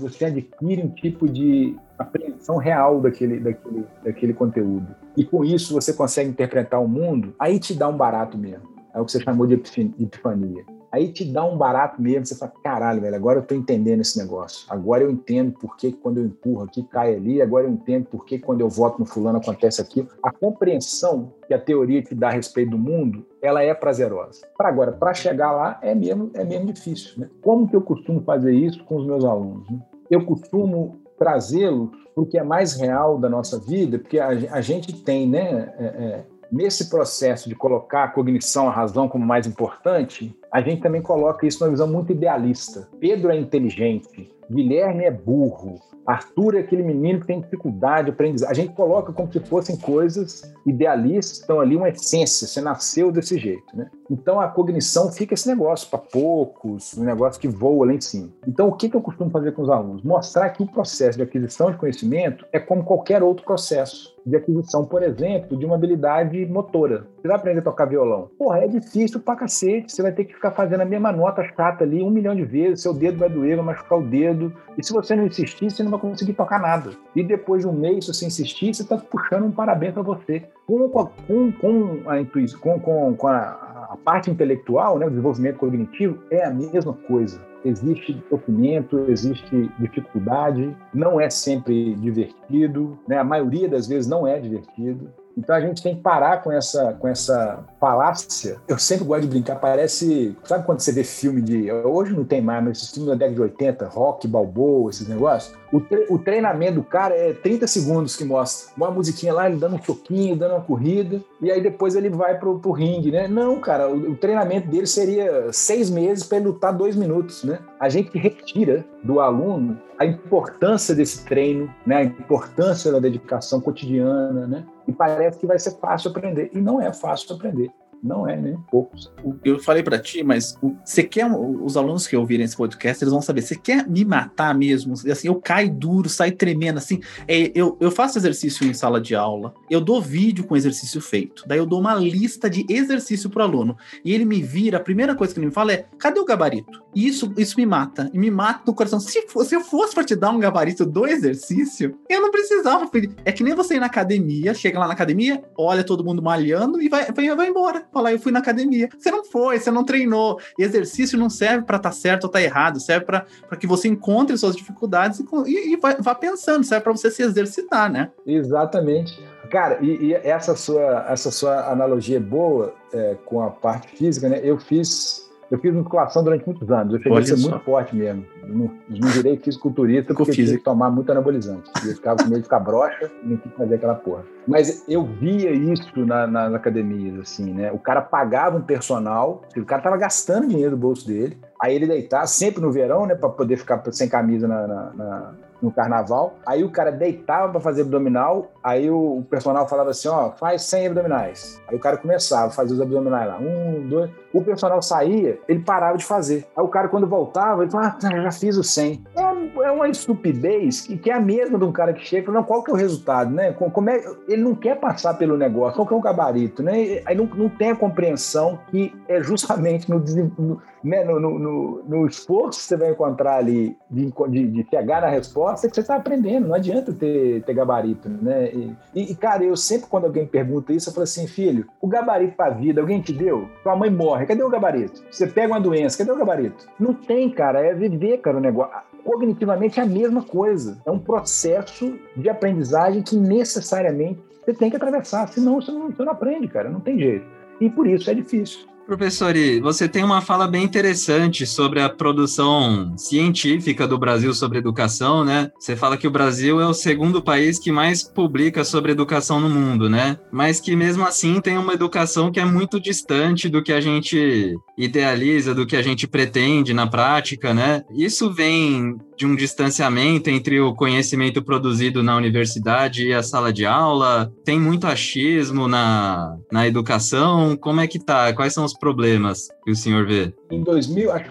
você adquire um tipo de apreensão real daquele, daquele, daquele conteúdo. E com isso você consegue interpretar o mundo, aí te dá um barato mesmo. É o que você chamou de epifania. Aí te dá um barato mesmo, você fala, caralho, velho, agora eu tô entendendo esse negócio. Agora eu entendo por que quando eu empurro aqui cai ali, agora eu entendo por que quando eu voto no fulano acontece aquilo. A compreensão que a teoria te dá a respeito do mundo, ela é prazerosa. Para agora, para chegar lá é mesmo é mesmo difícil, né? Como que eu costumo fazer isso com os meus alunos? Né? Eu costumo trazê-los para o que é mais real da nossa vida, porque a, a gente tem, né, é, é, nesse processo de colocar a cognição, a razão como mais importante, a gente também coloca isso numa visão muito idealista. Pedro é inteligente, Guilherme é burro, Arthur é aquele menino que tem dificuldade de aprendizagem. A gente coloca como se fossem coisas idealistas, estão ali uma essência, você nasceu desse jeito, né? Então a cognição fica esse negócio para poucos, um negócio que voa lá em cima. Então o que, que eu costumo fazer com os alunos? Mostrar que o processo de aquisição de conhecimento é como qualquer outro processo de aquisição, por exemplo, de uma habilidade motora. Você vai aprender a tocar violão. Porra, é difícil pra cacete. Você vai ter que ficar fazendo a mesma nota chata ali um milhão de vezes. Seu dedo vai doer, vai machucar o dedo. E se você não insistir, você não vai conseguir tocar nada. E depois de um mês, se você insistir, você está puxando um parabéns para você. Com, com, com a intuição, com, com, com a, a parte intelectual, né, o desenvolvimento cognitivo, é a mesma coisa existe sofrimento, existe dificuldade, não é sempre divertido, né? a maioria das vezes não é divertido. Então a gente tem que parar com essa, com essa falácia. Eu sempre gosto de brincar, parece. Sabe quando você vê filme de. Hoje não tem mais, mas esses filmes da década de 80, rock, balboa, esses negócios. O, tre o treinamento do cara é 30 segundos que mostra. Uma musiquinha lá, ele dando um choquinho, dando uma corrida, e aí depois ele vai pro, pro ringue, né? Não, cara, o, o treinamento dele seria seis meses para ele lutar dois minutos, né? A gente retira do aluno a importância desse treino, né? a importância da dedicação cotidiana, né? E parece que vai ser fácil aprender. E não é fácil aprender. Não é nem poucos. Eu falei para ti, mas você quer os alunos que ouvirem esse podcast, eles vão saber. Você quer me matar mesmo? Assim, eu caio duro, saio tremendo, assim. É, eu, eu faço exercício em sala de aula, eu dou vídeo com exercício feito. Daí eu dou uma lista de exercício pro aluno e ele me vira. A primeira coisa que ele me fala é: cadê o gabarito? E isso, isso me mata. E me mata no coração. Se, se eu fosse para te dar um gabarito do exercício, eu não precisava pedir. É que nem você ir na academia, chega lá na academia, olha todo mundo malhando e vai, vai, vai embora falar, eu fui na academia. Você não foi, você não treinou. Exercício não serve para estar tá certo ou estar tá errado, serve para que você encontre suas dificuldades e, e, e vá, vá, pensando, serve para você se exercitar, né? Exatamente. Cara, e, e, essa, sua, essa sua analogia é boa é, com a parte física, né? Eu fiz Eu fiz musculação durante muitos anos. Eu cheguei Olha a ser só. muito forte mesmo. Não, não virei fisiculturista porque tinha que tomar muito anabolizante. E eu ficava com medo de ficar broxa e não tinha que fazer aquela porra. Mas eu via isso na- nas academias, assim, né? O cara pagava um personal, o cara tava gastando dinheiro do bolso dele, aí ele deitava, sempre no verão, né? Pra poder ficar sem camisa na- na- na, no carnaval. Aí o cara deitava para fazer abdominal, aí o, o personal falava assim, ó, faz 100 abdominais. Aí o cara começava a fazer os abdominais lá, um, dois. O personal saía, ele parava de fazer. Aí o cara quando voltava, ele falava, ah, fiz os 100. É, é uma estupidez que, que é a mesma de um cara que chega e fala, não, qual que é o resultado, né? Com- Como é, ele não quer passar pelo negócio, qual que é o gabarito, né? Aí não, não tem a compreensão que é justamente né, no, no- no- no esforço que você vai encontrar ali de, de, de chegar na resposta que você está aprendendo. Não adianta ter, ter gabarito, né? E, e, cara, eu sempre, quando alguém pergunta isso, eu falo assim, filho, o gabarito para a vida, alguém te deu? Tua mãe morre, cadê o gabarito? Você pega uma doença, cadê o gabarito? Não tem, cara, é viver, cara, o negócio. Cognitivamente é a mesma coisa. É um processo de aprendizagem que necessariamente você tem que atravessar, senão você não, você não aprende, cara, não tem jeito. E por isso é difícil. Professor, você tem uma fala bem interessante sobre a produção científica do Brasil sobre educação, né? Você fala que o Brasil é o segundo país que mais publica sobre educação no mundo, né? Mas que mesmo assim tem uma educação que é muito distante do que a gente idealiza, do que a gente pretende na prática, né? Isso vem de um distanciamento entre o conhecimento produzido na universidade e a sala de aula? Tem muito achismo na, na educação? Como é que tá? Quais são os problemas que o senhor vê? Em 2000, acho,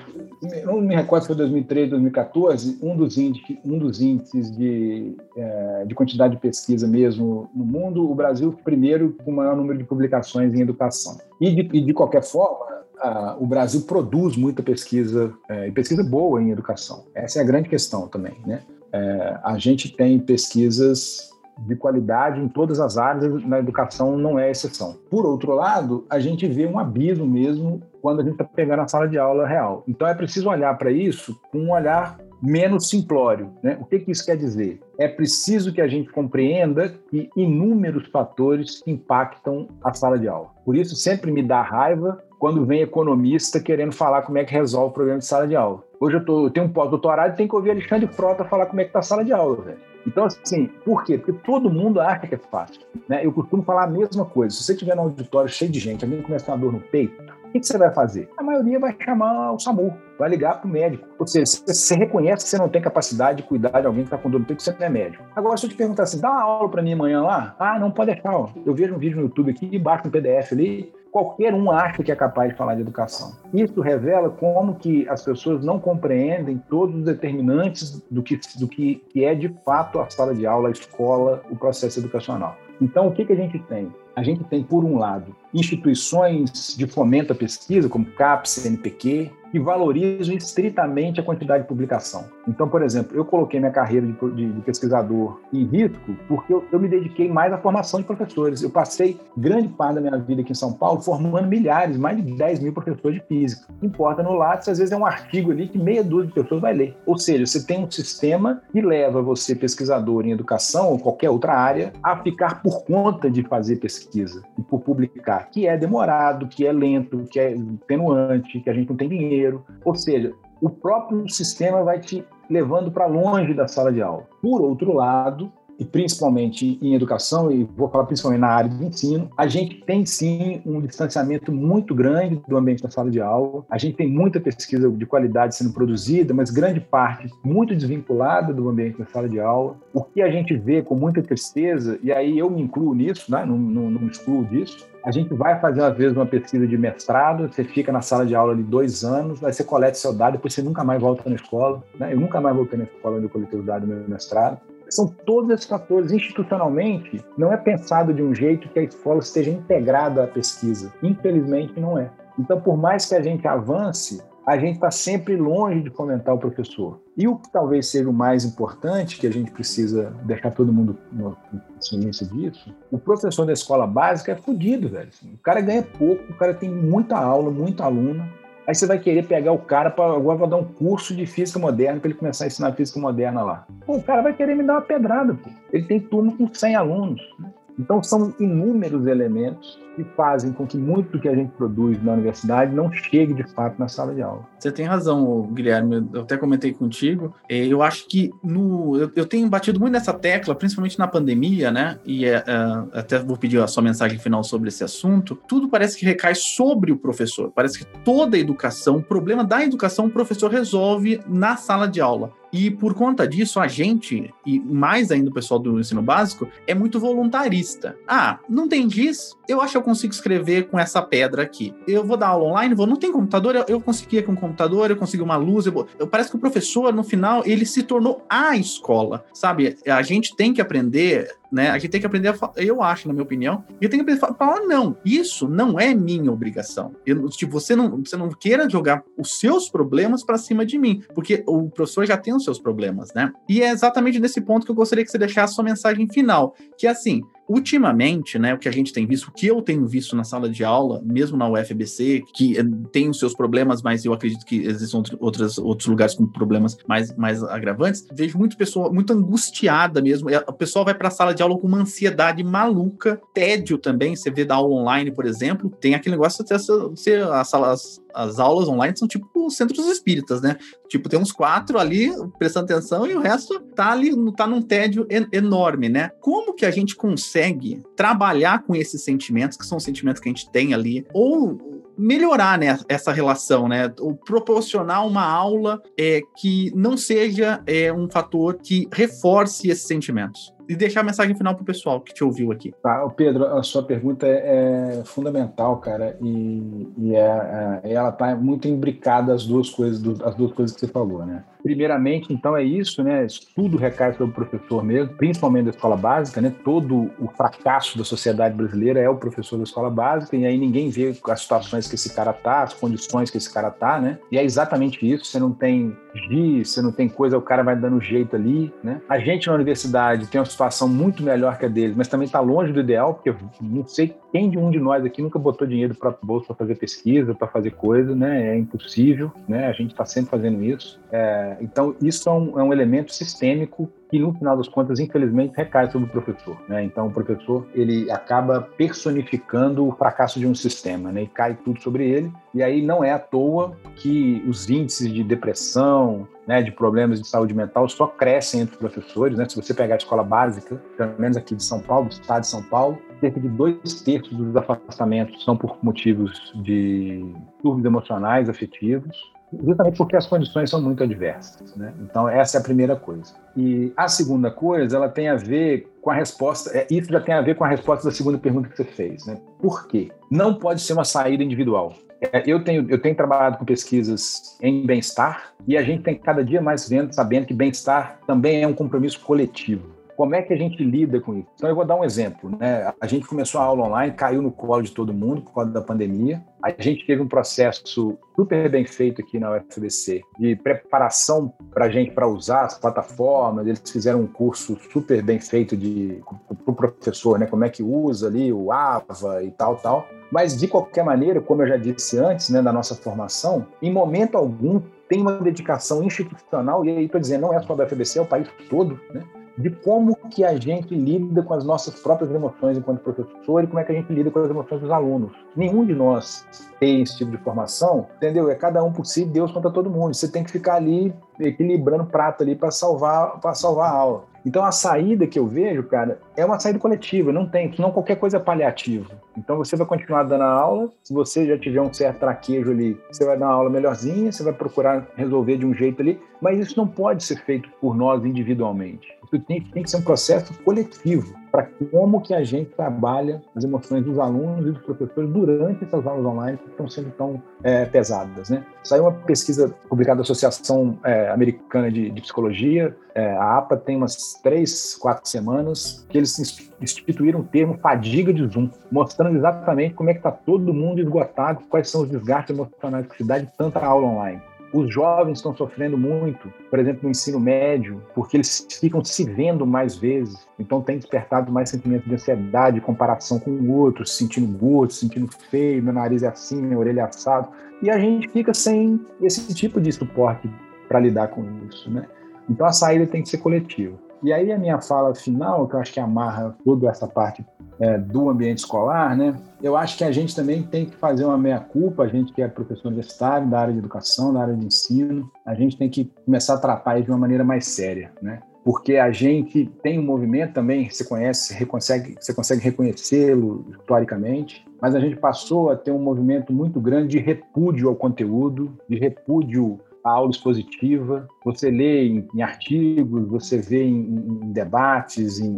eu não me recordo se foi 2013, 2014, um dos índices, um dos índices de, eh, de quantidade de pesquisa mesmo no mundo, o Brasil primeiro com o maior número de publicações em educação. E de, e de qualquer forma, ah, o Brasil produz muita pesquisa, eh, e pesquisa boa em educação. Essa é a grande questão também, né? Eh, a gente tem pesquisas de qualidade em todas as áreas, na educação não é exceção. Por outro lado, a gente vê um abismo mesmo quando a gente está pegando a sala de aula real. Então é preciso olhar para isso com um olhar menos simplório. Né? O que, que isso quer dizer? É preciso que a gente compreenda que inúmeros fatores impactam a sala de aula. Por isso sempre me dá raiva quando vem economista querendo falar como é que resolve o problema de sala de aula. Hoje eu, tô, eu tenho um pós-doutorado e tenho que ouvir Alexandre Frota falar como é que está a sala de aula, velho. Então, assim, por quê? Porque todo mundo acha que é fácil. Né? Eu costumo falar a mesma coisa. Se você estiver num auditório cheio de gente, alguém começar uma dor no peito, o que, você vai fazer? A maioria vai chamar o SAMU, vai ligar para o médico. Ou seja, você reconhece que você não tem capacidade de cuidar de alguém que está com dor no peito, que você não é médico. Agora, se eu te perguntar assim, dá uma aula para mim amanhã lá? Ah, não pode deixar. Ó. Eu vejo um vídeo no YouTube aqui, baixo um PDF ali, qualquer um acha que é capaz de falar de educação. Isso revela como que as pessoas não compreendem todos os determinantes do que, do que, que é de fato a sala de aula, a escola, o processo educacional. Então, o que, que a gente tem? A gente tem, por um lado, instituições de fomento à pesquisa, como CAPES, CNPq, que valorizam estritamente a quantidade de publicação. Então, por exemplo, eu coloquei minha carreira de, de, de pesquisador em risco porque eu, eu, me dediquei mais à formação de professores. Eu passei grande parte da minha vida aqui em São Paulo formando milhares, mais de 10 mil professores de física. Importa no Lattes, às vezes é um artigo ali que meia dúzia de pessoas vai ler. Ou seja, você tem um sistema que leva você, pesquisador em educação ou qualquer outra área, a ficar por conta de fazer pesquisa e por publicar, que é demorado, que é lento, que é tenuante, que a gente não tem dinheiro. Ou seja, o próprio sistema vai te levando para longe da sala de aula. Por outro lado, e principalmente em educação, e vou falar principalmente na área de ensino, a gente tem sim um distanciamento muito grande do ambiente da sala de aula. A gente tem muita pesquisa de qualidade sendo produzida, mas grande parte muito desvinculada do ambiente da sala de aula. O que a gente vê com muita tristeza, e aí eu me incluo nisso, né? não, não, não me excluo disso, a gente vai fazer, às vezes, uma pesquisa de mestrado, você fica na sala de aula de dois anos, aí você coleta seu dado, depois você nunca mais volta na escola. Né? Eu nunca mais voltei na escola onde eu coletei os dados do meu mestrado. São todos esses fatores. Institucionalmente, não é pensado de um jeito que a escola esteja integrada à pesquisa. Infelizmente, não é. Então, por mais que a gente avance, a gente está sempre longe de fomentar o professor. E o que talvez seja o mais importante, que a gente precisa deixar todo mundo na ciência disso, o professor da escola básica é fodido, velho. O cara ganha pouco, o cara tem muita aula, muito aluno. Aí você vai querer pegar o cara para agora vou dar um curso de física moderna para ele começar a ensinar física moderna lá. Pô, o cara vai querer me dar uma pedrada, pô. Ele tem turma com 100 alunos. Né? Então são inúmeros elementos que fazem com que muito do que a gente produz na universidade não chegue de fato na sala de aula. Você tem razão, Guilherme. Eu até comentei contigo. É, eu acho que no, eu, tenho batido muito nessa tecla, principalmente na pandemia, né? E é, é, até vou pedir a sua mensagem final sobre esse assunto. Tudo parece que recai sobre o professor. Parece que toda a educação, o problema da educação, o professor resolve na sala de aula. E por conta disso, a gente, e mais ainda o pessoal do ensino básico, é muito voluntarista. Ah, não tem giz? Eu acho eu consigo escrever com essa pedra aqui. Eu vou dar aula online, vou, não tem computador, eu, eu consegui com um computador, eu consegui uma luz. Eu, eu, parece que o professor, no final, ele se tornou a escola, sabe? A gente tem que aprender né? A gente tem que aprender a falar, eu acho, na minha opinião, e tem que aprender a falar, não, isso não é minha obrigação. Eu, tipo, você não, você não queira jogar os seus problemas para cima de mim, porque o professor já tem os seus problemas, né? E é exatamente nesse ponto que eu gostaria que você deixasse a sua mensagem final, que é assim, ultimamente, né, o que a gente tem visto, o que eu tenho visto na sala de aula, mesmo na UFBC, que eh, tem os seus problemas, mas eu acredito que existem outros, outros lugares com problemas mais, mais agravantes, vejo muito pessoa muito angustiada mesmo. O pessoal vai para a sala de aula com uma ansiedade maluca, tédio também. Você vê da aula online, por exemplo, tem aquele negócio de você, as, as aulas online são tipo centros espíritas, né? Tipo, tem uns quatro ali prestando atenção e o resto tá ali, tá num tédio en enorme, né? Como que a gente consegue trabalhar com esses sentimentos, que são sentimentos que a gente tem ali, ou melhorar né, essa relação, né? Ou proporcionar uma aula é, que não seja é, um fator que reforce esses sentimentos e deixar a mensagem final pro pessoal que te ouviu aqui. Tá, Pedro, a sua pergunta é, é fundamental, cara, e, e é, é, ela tá muito imbricada as duas coisas, as duas coisas que você falou, né? Primeiramente, então, é isso, né? Tudo recai sobre o professor mesmo, principalmente da escola básica, né? Todo o fracasso da sociedade brasileira é o professor da escola básica, e aí ninguém vê as situações que esse cara tá, as condições que esse cara tá, né? E é exatamente isso. Você não tem giz, você não tem coisa, o cara vai dando jeito ali, né? A gente na universidade tem uma situação muito melhor que a deles, mas também está longe do ideal, porque não sei quem de um de nós aqui nunca botou dinheiro para bolsa para fazer pesquisa, para fazer coisa, né? É impossível, né? A gente está sempre fazendo isso. É, então, isso é um, é um elemento sistêmico que no final das contas, infelizmente, recai sobre o professor. Né? Então, o professor ele acaba personificando o fracasso de um sistema, né? e cai tudo sobre ele. E aí não é à toa que os índices de depressão, né, de problemas de saúde mental só crescem entre os professores. Né? Se você pegar a escola básica, pelo menos aqui de São Paulo, do estado de São Paulo, cerca de dois terços dos afastamentos são por motivos de dúvidas emocionais, afetivos, justamente porque as condições são muito adversas. Né? Então, essa é a primeira coisa. E a segunda coisa, ela tem a ver com a resposta, é, isso já tem a ver com a resposta da segunda pergunta que você fez. Né? Por quê? Não pode ser uma saída individual. É, eu, tenho, eu tenho trabalhado com pesquisas em bem-estar e a gente tem cada dia mais vendo, sabendo que bem-estar também é um compromisso coletivo. Como é que a gente lida com isso? Então, eu vou dar um exemplo. Né? A gente começou a aula online, caiu no colo de todo mundo por causa da pandemia. A gente teve um processo super bem feito aqui na UFBC de preparação para a gente para usar as plataformas. Eles fizeram um curso super bem feito de para o professor, né? Como é que usa ali o AVA e tal, tal. Mas de qualquer maneira, como eu já disse antes, né, da nossa formação, em momento algum tem uma dedicação institucional, e aí estou dizendo, não é só da UFBC, é o país todo, né? De como que a gente lida com as nossas próprias emoções enquanto professor e como é que a gente lida com as emoções dos alunos. Nenhum de nós tem esse tipo de formação, entendeu? É cada um por si, Deus contra todo mundo. Você tem que ficar ali equilibrando o prato ali para salvar para salvar a aula. Então a saída que eu vejo, cara, é uma saída coletiva, não tem, não qualquer coisa é. Então você vai continuar dando a aula, se você já tiver um certo traquejo ali, você vai dar uma aula melhorzinha, você vai procurar resolver de um jeito ali, mas isso não pode ser feito por nós individualmente. Tem, tem que ser um processo coletivo para como que a gente trabalha as emoções dos alunos e dos professores durante essas aulas online que estão sendo tão é, pesadas. Né? Saiu uma pesquisa publicada da Associação é, Americana de, de Psicologia, é, a APA tem umas três, quatro semanas, que eles instituíram o termo fadiga de Zoom, mostrando exatamente como é que está todo mundo esgotado, quais são os desgastes emocionais que se dá de tanta aula online. Os jovens estão sofrendo muito, por exemplo, no ensino médio, porque eles ficam se vendo mais vezes, então tem despertado mais sentimentos de ansiedade, comparação com o outro, se sentindo gordo, se sentindo feio, meu nariz é assim, minha orelha é assado, e a gente fica sem esse tipo de suporte para lidar com isso, né? Então a saída tem que ser coletiva. E aí a minha fala final, que eu acho que amarra toda essa parte é, do ambiente escolar, né? Eu acho que a gente também tem que fazer uma meia-culpa, a gente que é professor universitário da área de educação, da área de ensino, a gente tem que começar a tratar isso de uma maneira mais séria, né? Porque a gente tem um movimento também, você conhece, você consegue, você consegue reconhecê-lo historicamente, mas a gente passou a ter um movimento muito grande de repúdio ao conteúdo, de repúdio aula expositiva. Você lê em, em artigos, você vê em, em debates, em,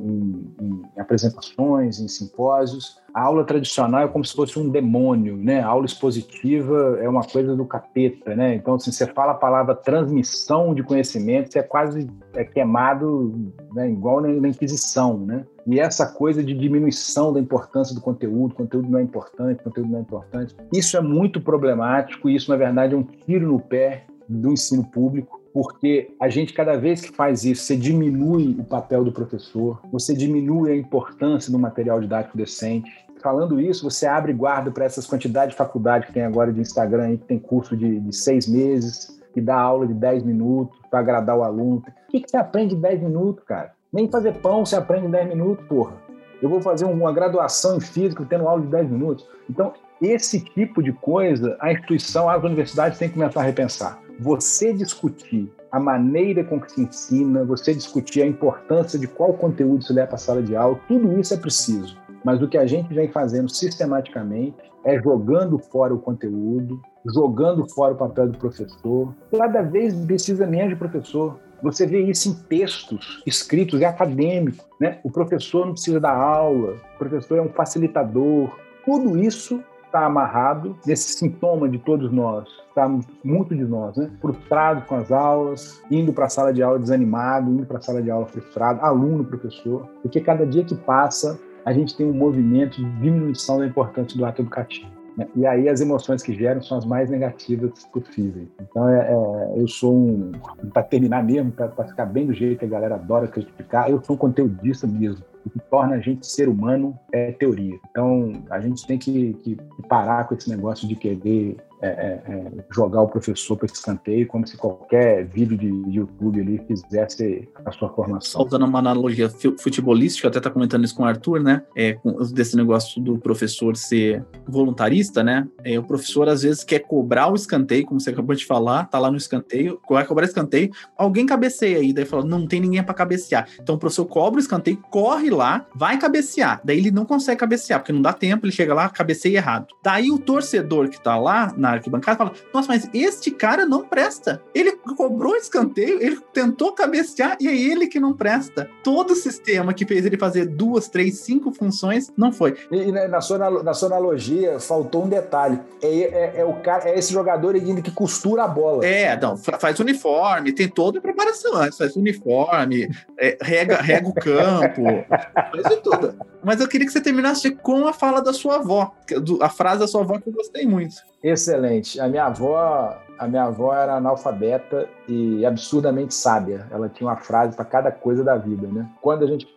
em, apresentações, em simpósios. A aula tradicional é como se fosse um demônio, né? A aula expositiva é uma coisa do capeta, né? Então, se assim, você fala a palavra transmissão de conhecimento, você é quase é queimado né? igual na Inquisição, né? E essa coisa de diminuição da importância do conteúdo, conteúdo não é importante, conteúdo não é importante, isso é muito problemático e isso, na verdade, é um tiro no pé do ensino público, porque a gente, cada vez que faz isso, você diminui o papel do professor, você diminui a importância do material didático decente. Falando isso, você abre guarda para essas quantidades de faculdade que tem agora de Instagram, aí, que tem curso de, de seis meses, que dá aula de dez minutos para agradar o aluno. O que, que você aprende em dez minutos, cara? Nem fazer pão você aprende em dez minutos, porra. Eu vou fazer uma graduação em física tendo aula de 10 minutos. Então, esse tipo de coisa, a instituição, as universidades têm que começar a repensar você discutir a maneira com que se ensina, você discutir a importância de qual conteúdo se leva para a sala de aula, tudo isso é preciso. Mas o que a gente vem fazendo sistematicamente é jogando fora o conteúdo, jogando fora o papel do professor. Cada vez precisa menos de professor. Você vê isso em textos escritos, é acadêmico. Né? O professor não precisa dar aula, o professor é um facilitador. Tudo isso está amarrado nesse sintoma de todos nós, está muito de nós, né? Frustrado com as aulas, indo para a sala de aula desanimado, indo para a sala de aula frustrado, aluno, professor, porque cada dia que passa a gente tem um movimento de diminuição da importância do ato educativo. Né? E aí as emoções que geram são as mais negativas possíveis. Então é, é eu sou um, para terminar mesmo, para ficar bem do jeito que a galera adora criticar, eu sou um conteudista mesmo o que torna a gente ser humano é teoria. Então, a gente tem que, que parar com esse negócio de querer é, é, é, jogar o professor para escanteio, como se qualquer vídeo de YouTube ali fizesse a sua formação. Usando uma analogia futebolística, até tá comentando isso com o Arthur, né? É, desse negócio do professor ser voluntarista, né? É, o professor às vezes quer cobrar o escanteio, como você acabou de falar, tá lá no escanteio, vai cobrar escanteio, alguém cabeceia aí, daí fala, não tem ninguém para cabecear. Então o professor cobra o escanteio, corre lá, vai cabecear. Daí ele não consegue cabecear, porque não dá tempo, ele chega lá, cabeceia errado. Daí o torcedor que tá lá na arquibancada fala: Nossa, mas este cara não presta. Ele cobrou escanteio, ele tentou cabecear e é ele que não presta. Todo o sistema que fez ele fazer duas, três, cinco funções não foi. E, e na, sua, na sua analogia, faltou um detalhe: é, é, é o cara, é esse jogador ainda que costura a bola. É, não, faz uniforme, tem toda a preparação antes, faz uniforme, é, rega, rega o campo, faz tudo. Mas eu queria que você terminasse com a fala da sua avó, a frase da sua avó que eu gostei muito. Excelente. A minha avó, a minha avó era analfabeta e absurdamente sábia. Ela tinha uma frase para cada coisa da vida, né? Quando a gente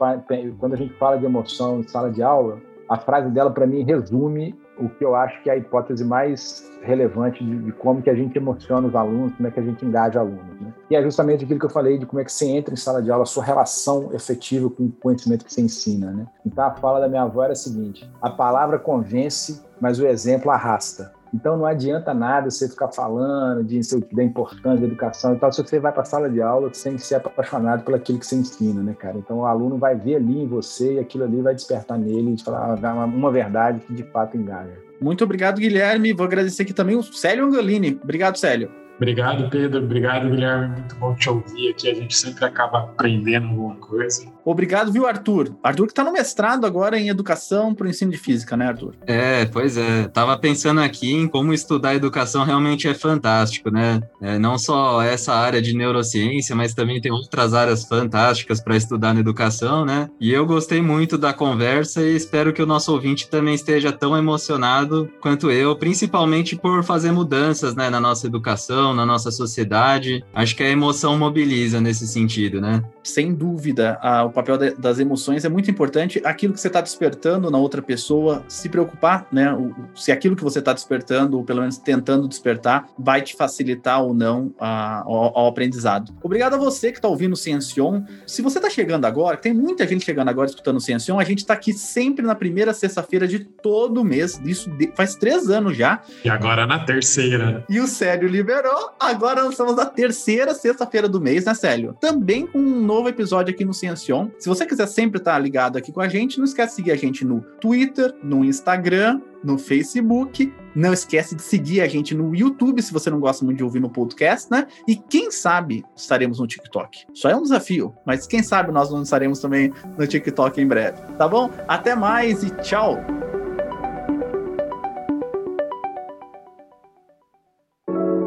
quando a gente fala de emoção em sala de aula, a frase dela para mim resume o que eu acho que é a hipótese mais relevante de, de, como que a gente emociona os alunos, como é que a gente engaja alunos. Né? E é justamente aquilo que eu falei de como é que você entra em sala de aula, a sua relação efetiva com o conhecimento que você ensina. Né? Então a fala da minha avó era a seguinte: a palavra convence, mas o exemplo arrasta. Então não adianta nada você ficar falando de, da importância da educação e tal, se você vai para a sala de aula sem ser apaixonado por aquilo que você ensina, né, cara? Então o aluno vai ver ali em você e aquilo ali vai despertar nele e falar ah, uma verdade que de fato engaja. Muito obrigado, Guilherme. Vou agradecer aqui também o Célio Angolini. Obrigado, Célio. Obrigado, Pedro. Obrigado, Guilherme. Muito bom te ouvir aqui. A gente sempre acaba aprendendo alguma coisa. Obrigado, viu, Arthur? Arthur que está no mestrado agora em educação para o ensino de física, né, Arthur? É, pois é. Tava pensando aqui em como estudar educação realmente é fantástico, né? É, não só essa área de neurociência, mas também tem outras áreas fantásticas para estudar na educação, né? E eu gostei muito da conversa e espero que o nosso ouvinte também esteja tão emocionado quanto eu, principalmente por fazer mudanças né, na nossa educação educação, na nossa sociedade. Acho que a emoção mobiliza nesse sentido, né? Sem dúvida, a, o papel de, das emoções é muito importante. Aquilo que você está despertando na outra pessoa, se preocupar, né? O, se aquilo que você está despertando, ou pelo menos tentando despertar, vai te facilitar ou não a, ao, ao, aprendizado. Obrigado a você que está ouvindo o Ciencion. Se você está chegando agora, tem muita gente chegando agora escutando o Ciencion, a gente está aqui sempre na primeira sexta-feira de todo mês. Isso de, faz três anos já. E agora na terceira. E o Célio liberou. Agora nós estamos na terceira sexta-feira do mês, né, Célio? Também com um novo episódio aqui no Ciencion. Se você quiser sempre estar ligado aqui com a gente, não esquece de seguir a gente no Twitter, no Instagram, no Facebook. Não esquece de seguir a gente no YouTube, se você não gosta muito de ouvir no podcast, né? E quem sabe estaremos no TikTok. Só é um desafio, mas quem sabe nós não estaremos também no TikTok em breve. Tá bom? Até mais e tchau!